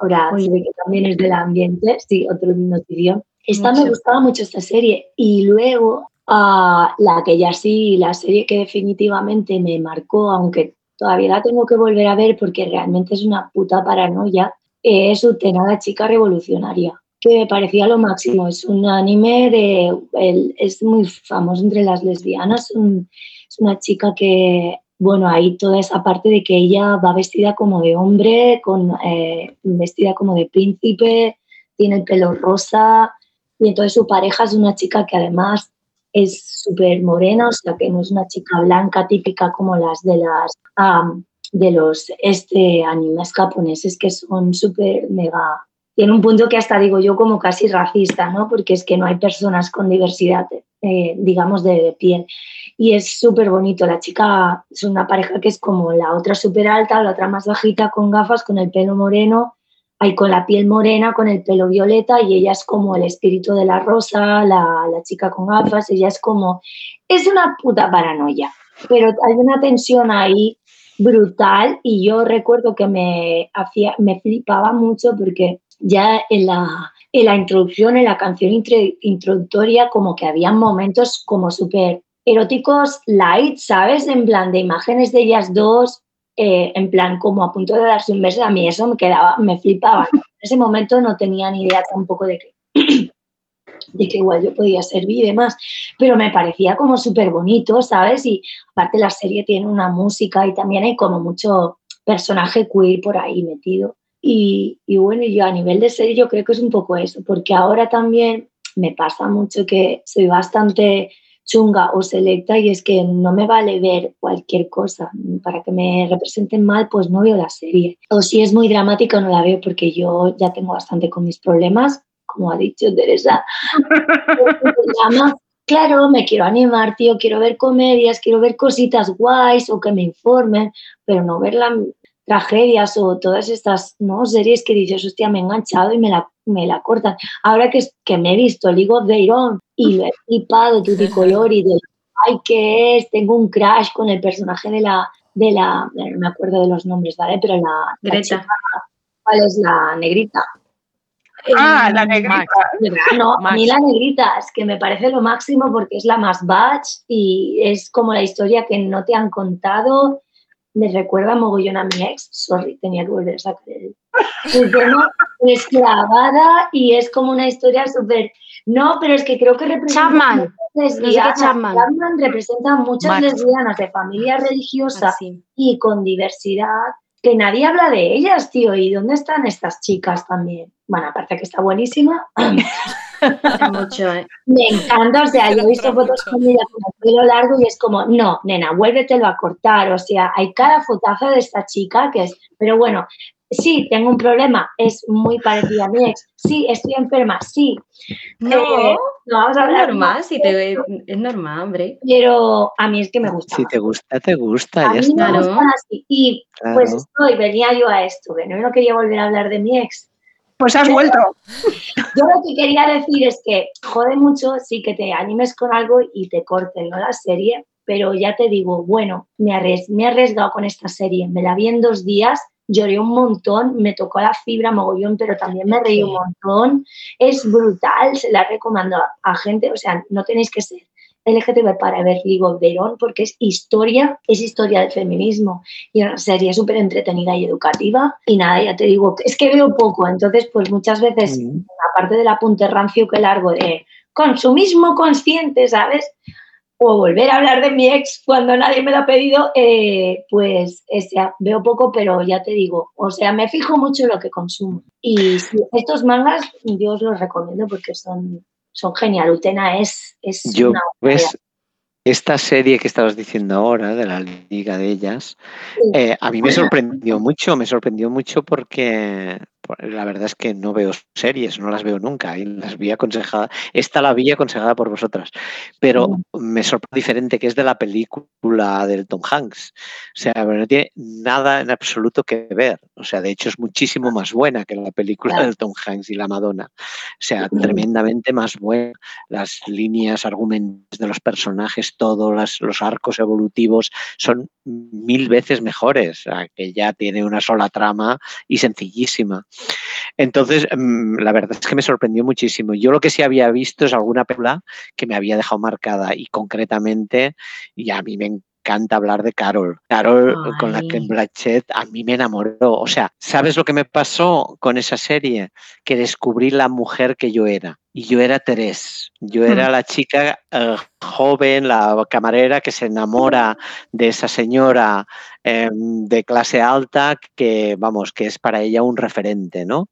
F: Ahora, se ve que también es del ambiente, sí, otro notición esta me gustaba mucho esta serie. Y luego, ah, la que ya sí, la serie que definitivamente me marcó, aunque todavía la tengo que volver a ver porque realmente es una puta paranoia, es Utena, chica revolucionaria, que me parecía lo máximo. Es un anime de. es muy famoso entre las lesbianas. es una chica que. Bueno, hay toda esa parte de que ella va vestida como de hombre, con, eh, vestida como de príncipe, tiene el pelo rosa, y entonces su pareja es una chica que además es súper morena, o sea que no es una chica blanca típica como las de las de los este animes japoneses que son súper mega tiene un punto que hasta digo yo como casi racista, ¿no? Porque es que no hay personas con diversidad, eh, digamos, de piel. Y es súper bonito. La chica es una pareja que es como la otra súper alta, la otra más bajita, con gafas, con el pelo moreno hay con la piel morena, con el pelo violeta y ella es como el espíritu de la rosa, la, chica con gafas, ella es como, es una puta paranoia, pero hay una tensión ahí brutal y yo recuerdo que me hacía, me flipaba mucho porque ya en la, en la introducción, en la canción introductoria, como que había momentos como súper eróticos light, ¿sabes? En plan de imágenes de ellas dos eh, en plan como a punto de darse un beso, a mí eso me quedaba, me flipaba. En ese momento no tenía ni idea tampoco de que, de que igual yo podía servir y demás, pero me parecía como súper bonito, ¿sabes? Y aparte la serie tiene una música y también hay como mucho personaje queer por ahí metido. Y, bueno, yo a nivel de serie yo creo que es un poco eso, porque ahora también me pasa mucho que soy bastante chunga o selecta y es que no me vale ver cualquier cosa. Para que me representen mal, pues no veo la serie. O si es muy dramática, no la veo porque yo ya tengo bastante con mis problemas, como ha dicho Teresa. claro, me quiero animar, tío, quiero ver comedias, quiero ver cositas guays o que me informen, pero no ver la, tragedias o todas estas ¿no? series que dices, hostia, me he enganchado y me la, me la cortan. Ahora que, que me he visto League of Their Own y lo he flipado color y de ay, ¿qué es? Tengo un crash con el personaje de la, de la, no me acuerdo de los nombres, ¿vale? Pero la,
E: Greta.
F: ¿cuál es la negrita?
C: Ah, la negrita.
F: No, a mí la negrita es que me parece lo máximo porque es la más batch y es como la historia que no te han contado me recuerda mogollón a mi ex, sorry, tenía que volver a sacar el, tema, es clavada y es como una historia súper... No, pero es que creo que representa
E: Chapman.
F: lesbianas. Chapman. representa muchas lesbianas de familia religiosa
E: Ah,
F: y con diversidad que nadie habla de ellas, tío. ¿Y dónde están estas chicas también? Bueno, aparte que está buenísima.
E: Mucho, ¿eh?
F: Me encanta, o sea, yo he visto fotos con ella con el pelo largo y es como, no, nena, vuélvetelo a cortar, o sea, hay cada fotazo de esta chica que es, pero bueno, sí, tengo un problema, es muy parecida a mi ex, sí, estoy enferma, sí.
E: No,
F: Eh, no vamos a
E: es
F: hablar
E: normal,
F: más,
E: si te, es normal, hombre.
F: Pero a mí es que me gusta.
A: Si te gusta, te gusta,
F: A
A: ya
F: mí
A: está.
F: me gustan así. Y pues estoy, venía yo a esto, que no, no quería volver a hablar de mi ex.
C: Pues has vuelto.
F: Yo lo que quería decir es que jode mucho, sí que te animes con algo y te corten ¿no? la serie, pero ya te digo, bueno, me, arries- me he arriesgado con esta serie, me la vi en dos días, lloré un montón, me tocó la fibra mogollón, pero también me reí un montón, es brutal, se la recomiendo a gente, o sea, no tenéis que ser LGTB para ver Their Own, porque es historia, es historia del feminismo y una serie súper entretenida y educativa. Y nada, ya te digo, es que veo poco, entonces pues muchas veces,
A: Mm.
F: aparte del apunte rancio que largo de consumismo consciente, ¿sabes? o volver a hablar de mi ex cuando nadie me lo ha pedido, eh, pues veo poco, pero ya te digo, o sea, me fijo mucho en lo que consumo. Y estos mangas yo os los recomiendo porque son, son genial. Utena es, es
A: yo, una... ¿ves? Esta serie que estabas diciendo ahora, de la Liga de ellas, eh, a mí me sorprendió mucho, me sorprendió mucho porque, la verdad es que no veo series, no las veo nunca y las vi aconsejadas. Esta la vi aconsejada por vosotras, pero me sorprende diferente que es de la película del Tom Hanks. O sea, no tiene nada en absoluto que ver. O sea, de hecho es muchísimo más buena que la película del Tom Hanks y la Madonna. O sea, tremendamente más buena. Las líneas, argumentos de los personajes, todos los arcos evolutivos son mil veces mejores, que ya tiene una sola trama y sencillísima. Entonces, mm, la verdad es que me sorprendió muchísimo. Yo lo que sí había visto es alguna película que me había dejado marcada y concretamente, y a mí me encanta hablar de Carol. Carol con la que Blanchett a mí me enamoró. O sea, ¿sabes lo que me pasó con esa serie? Que descubrí la mujer que yo era. Y yo era Terés. Yo era la chica eh, joven, la camarera que se enamora de esa señora em, de clase alta que, vamos, que es para ella un referente, ¿no?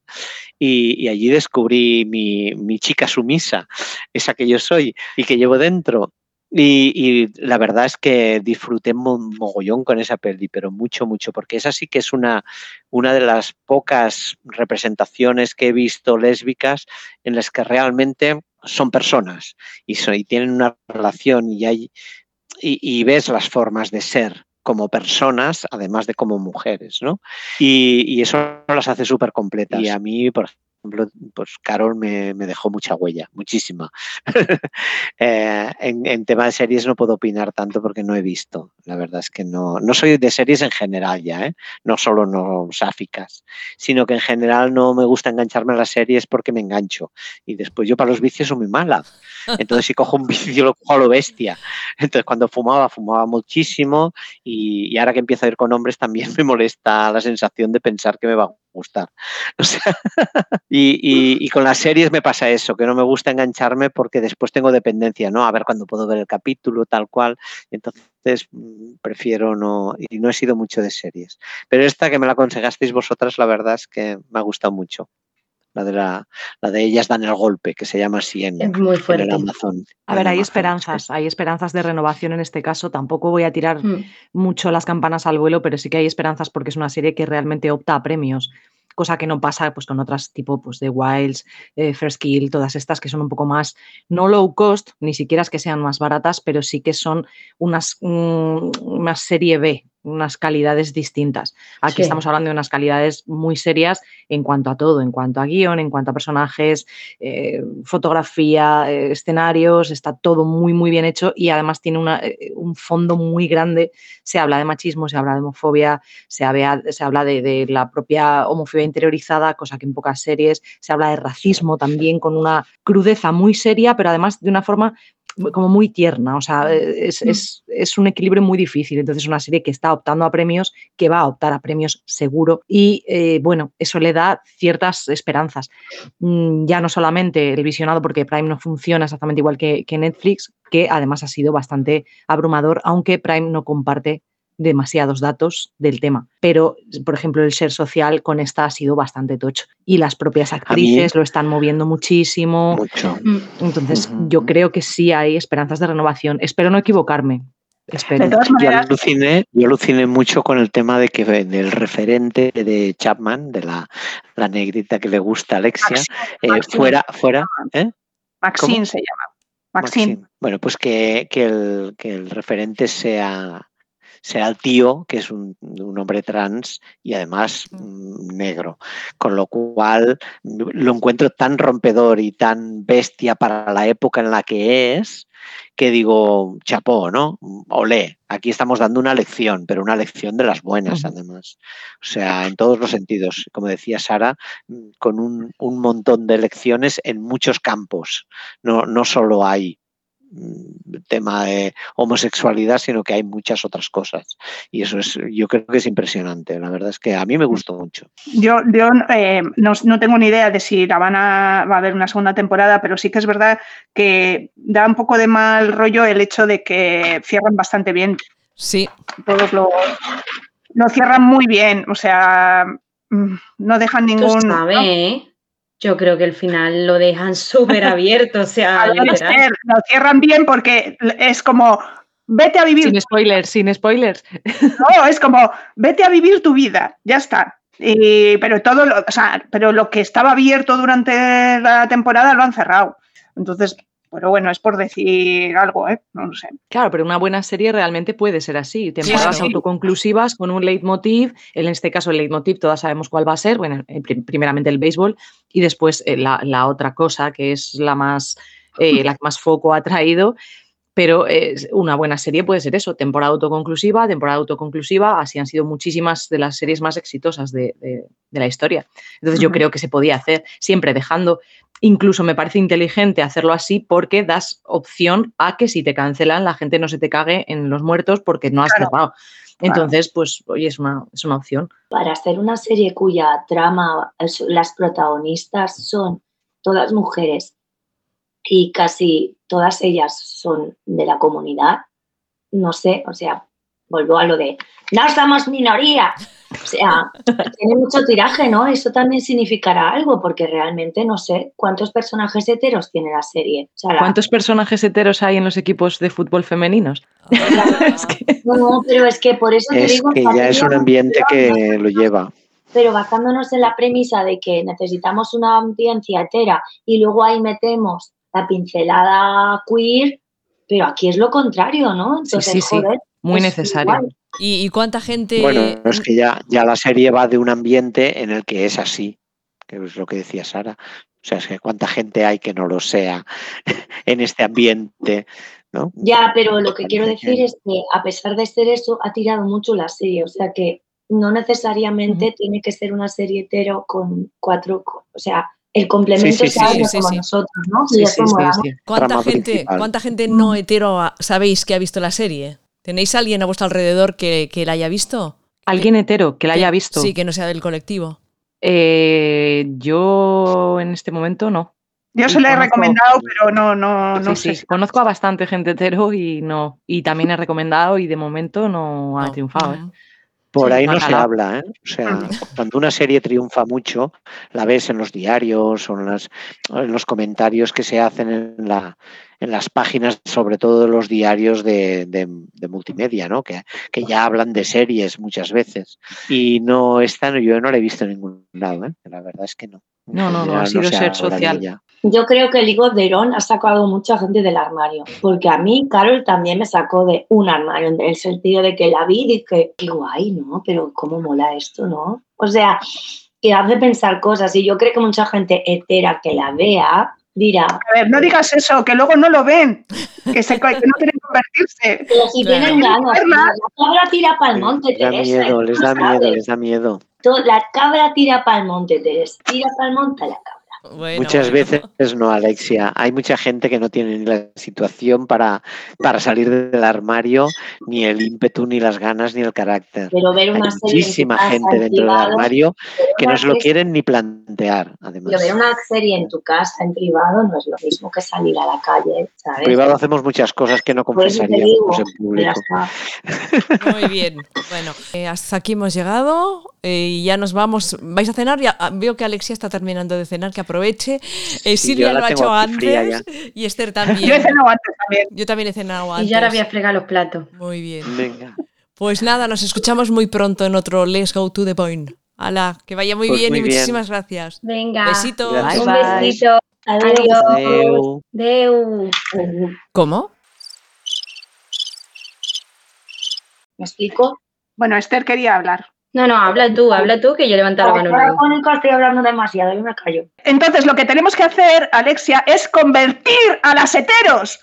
A: Y, allí descubrí mi, mi chica sumisa, esa que yo soy y que llevo dentro. Y, la verdad es que disfruté mogollón con esa peli, pero mucho, mucho, porque esa sí que es una, una de las pocas representaciones que he visto lésbicas en las que realmente son personas y, tienen una relación y, hay, y, ves las formas de ser como personas, además de como mujeres, ¿no? Y, y eso las hace súper completas. Y a mí, por ejemplo, pues Carol me, dejó mucha huella, muchísima. Eh, en, tema de series no puedo opinar tanto porque no he visto. La verdad es que no, no soy de series en general ya, ¿eh? no solo no sáficas, sino que en general no me gusta engancharme a las series porque me engancho. Y después yo para los vicios soy muy mala. Entonces si cojo un vicio lo cojo a lo bestia. Entonces cuando fumaba, fumaba muchísimo y, y ahora que empiezo a ir con hombres también me molesta la sensación de pensar que me va a gustar. y, con las series me pasa eso, que no me gusta engancharme porque después tengo dependencia, ¿no? A ver cuándo puedo ver el capítulo, tal cual. Entonces mm, prefiero no, y no he sido mucho de series. Pero esta que me la aconsejasteis vosotras, la verdad es que me ha gustado mucho la de la, de ellas dan el golpe, que se llama así en, el Amazon.
B: A ver, hay esperanzas, hay esperanzas de renovación en este caso. Tampoco voy a tirar mm. mucho las campanas al vuelo, pero sí que hay esperanzas porque es una serie que realmente opta a premios cosa que no pasa pues, con otras tipo pues, de Wilds, eh, First Kill, todas estas que son un poco más, no low cost, ni siquiera es que sean más baratas, pero sí que son unas, mm, una serie B, unas calidades distintas. Aquí estamos hablando de unas calidades muy serias en cuanto a todo, en cuanto a guion, en cuanto a personajes, eh, fotografía, eh, escenarios, está todo muy, muy bien hecho y además tiene eh, un fondo muy grande. Se habla de machismo, se habla de homofobia, se, habla, se habla de, de, la propia homofobia interiorizada, cosa que en pocas series, se habla de racismo también con una crudeza muy seria, pero además de una forma como muy tierna, o sea, mm. es, un equilibrio muy difícil. Entonces, es una serie que está optando a premios, que va a optar a premios seguro y, eh, bueno, eso le da ciertas esperanzas. Mm, ya no solamente el visionado, porque Prime no funciona exactamente igual que, que Netflix, que además ha sido bastante abrumador, aunque Prime no comparte demasiados datos del tema. Pero, por ejemplo, el ser social con esta ha sido bastante tocho. Y las propias actrices lo están moviendo muchísimo.
A: Mucho.
B: Mm. Entonces, yo creo que sí hay esperanzas de renovación. Espero no equivocarme. Espero.
A: yo, aluciné, yo aluciné mucho con el tema de que del referente de Chapman, de la, la negrita que le gusta a Alexia, eh, fuera, fuera. ¿eh?
C: Maxine se llama. Maxine.
A: Bueno, pues que, que, el, que el referente sea sea el tío, que es un, hombre trans y además mm, negro. Con lo cual lo encuentro tan rompedor y tan bestia para la época en la que es, que digo, chapó, ¿no? Olé, aquí estamos dando una lección, pero una lección de las buenas, además. O sea, en todos los sentidos, como decía Sara, mm, con un, montón de lecciones en muchos campos, no, no solo hay mm, tema de homosexualidad, sino que hay muchas otras cosas. Y eso es, yo creo que es impresionante. La verdad es que a mí me gustó mucho.
C: Yo, yo eh, no, no tengo ni idea de si la van a, va a haber una segunda temporada, pero sí que es verdad que da un poco de mal rollo el hecho de que cierran bastante bien.
D: Sí.
C: Todos lo, lo cierran muy bien. O sea, mm, no dejan
E: Tú
C: ningún.
E: sabes, ¿eh? Yo creo que el final lo dejan súper abierto, o sea,
C: lo cierran bien porque es como. Vete a vivir
B: Sin spoilers, sin spoilers.
C: No, es como, vete a vivir tu vida, ya está. Y- pero todo, lo, o sea, pero lo que estaba abierto durante la temporada lo han cerrado. Entonces, pero bueno, es por decir algo, ¿eh? No lo sé.
B: Claro, pero una buena serie realmente puede ser así. Temporadas
C: sí.
B: autoconclusivas con un leitmotiv. En este caso, el leitmotiv todas sabemos cuál va a ser. Bueno, eh, prim- primeramente el béisbol y después eh, la, la otra cosa que es la más, eh, la que más foco ha traído. Pero eh, una buena serie puede ser eso, temporada autoconclusiva, temporada autoconclusiva, así han sido muchísimas de las series más exitosas de, de- de la historia. Entonces yo creo que se podía hacer siempre dejando, incluso me parece inteligente hacerlo así porque das opción a que si te cancelan la gente no se te cague en los muertos porque no has
C: Claro.
B: cerrado. Entonces, pues, oye, es una, es una opción.
F: Para hacer una serie cuya trama, las protagonistas son todas mujeres y casi todas ellas son de la comunidad, no sé, o sea, vuelvo a lo de, no somos minoría. O sea, tiene mucho tiraje, ¿no? Eso también significará algo, porque realmente no sé cuántos personajes heteros tiene la serie. O sea, la-
B: ¿Cuántos personajes heteros hay en los equipos de fútbol femeninos? Es que-
F: No, no, pero es que por eso te
A: Es
F: digo
A: que ya es un ambiente que lo lleva.
F: pero basándonos en la premisa de que necesitamos una audiencia hetera y luego ahí metemos la pincelada queer, pero aquí es lo contrario, ¿no? Entonces,
B: sí, sí,
F: joder,
B: muy
F: es
B: necesario.
F: igual.
D: ¿Y, y cuánta gente?
A: Bueno, es que ya, ya la serie va de un ambiente en el que es así, que es lo que decía Sara. O sea, es que cuánta gente hay que no lo sea en este ambiente, ¿no?
F: Ya, pero lo que quiero decir es que a pesar de ser eso, ha tirado mucho la serie, o sea que no necesariamente tiene que ser una serie hetero con cuatro, o sea, el complemento
A: sí,
D: sí,
F: algo
D: sí,
F: como
D: sí.
F: nosotros, ¿no?
B: Sí,
F: Y
B: sí,
F: eso
B: sí,
F: mola
B: sí.
D: ¿Cuánta gente. ¿Cuánta gente no hetero ha- sabéis que ha visto la serie? ¿Tenéis alguien a vuestro alrededor que, que la haya visto?
B: ¿Alguien hetero que la haya
D: Que-
B: visto?
D: Sí, que no sea del colectivo.
B: Eh, yo en este momento no.
C: Yo se la he recomendado, pero no, no, no
B: Sí,
C: sé.
B: sí, Conozco a bastante gente hetero y no. Y también he recomendado y de momento no ha
D: No.
B: triunfado. ¿eh?
A: Por ahí
B: no
A: se habla, ¿eh? O sea, cuando una serie triunfa mucho, la ves en los diarios o en, las- en los comentarios que se hacen en, la, en las páginas, sobre todo de los diarios de, de- de multimedia, ¿no? Que, que ya hablan de series muchas veces. Y no están, yo no la he visto en ningún lado, ¿eh? La verdad es que no.
B: No, no, no, ha sido
A: se
B: ser social.
A: ella.
F: Yo creo que el higo de Herón ha sacado mucha gente del armario, porque a mí Carol también me sacó de un armario, en el sentido de que la vi y dije, qué guay, ¿no? Pero cómo mola esto, ¿no? O sea, que hace pensar cosas y yo creo que mucha gente hetera que la vea dirá,
C: A ver, no digas eso, que luego no lo ven, que, se, que no quieren convertirse.
F: pero si
D: Claro.
F: tienen ganas, la cabra tira para el monte,
A: Les da
F: Teresa.
A: miedo, les da miedo, les da miedo.
F: La cabra tira para el monte, Teresa. Tira para el monte la cabra.
D: Bueno,
A: Muchas
D: bueno.
A: veces no, Alexia. Hay mucha gente que no tiene ni la situación para, para salir del armario, ni el ímpetu, ni las ganas, ni el carácter.
F: Pero ver
A: Hay
F: una serie
A: muchísima
F: casa,
A: gente
F: en
A: dentro del armario que no se lo quieren ni plantear, además.
F: Pero ver una serie en tu casa, en privado, no es lo mismo que salir a la calle, ¿sabes?
A: En privado hacemos muchas cosas que no confesaríamos en público.
D: Muy bien. Bueno, eh, hasta aquí hemos llegado eh, y ya nos vamos. ¿Vais a cenar? Ya, ah, veo que Alexia está terminando de cenar, que aproveche. Eh, Silvia lo ha hecho antes y Esther también.
C: Yo he cenado antes también.
D: Yo también he cenado antes.
E: Y yo ahora voy a fregar los platos.
D: Muy bien.
A: Venga.
D: Pues nada, nos escuchamos muy pronto en otro Let's Go to the Point. Hala, que vaya muy
A: Pues
D: bien
A: muy
D: y
A: bien.
D: muchísimas gracias.
E: Venga.
D: Besitos.
A: Gracias.
E: Un besito.
F: Adiós.
E: Deu.
D: ¿Cómo?
F: ¿Me explico?
C: Bueno, Esther quería hablar.
E: No, no, habla tú, habla tú, que yo levanto la mano.
F: Ahora estoy hablando demasiado, yo me callo.
C: Entonces, lo que tenemos que hacer, Alexia, es convertir a las heteros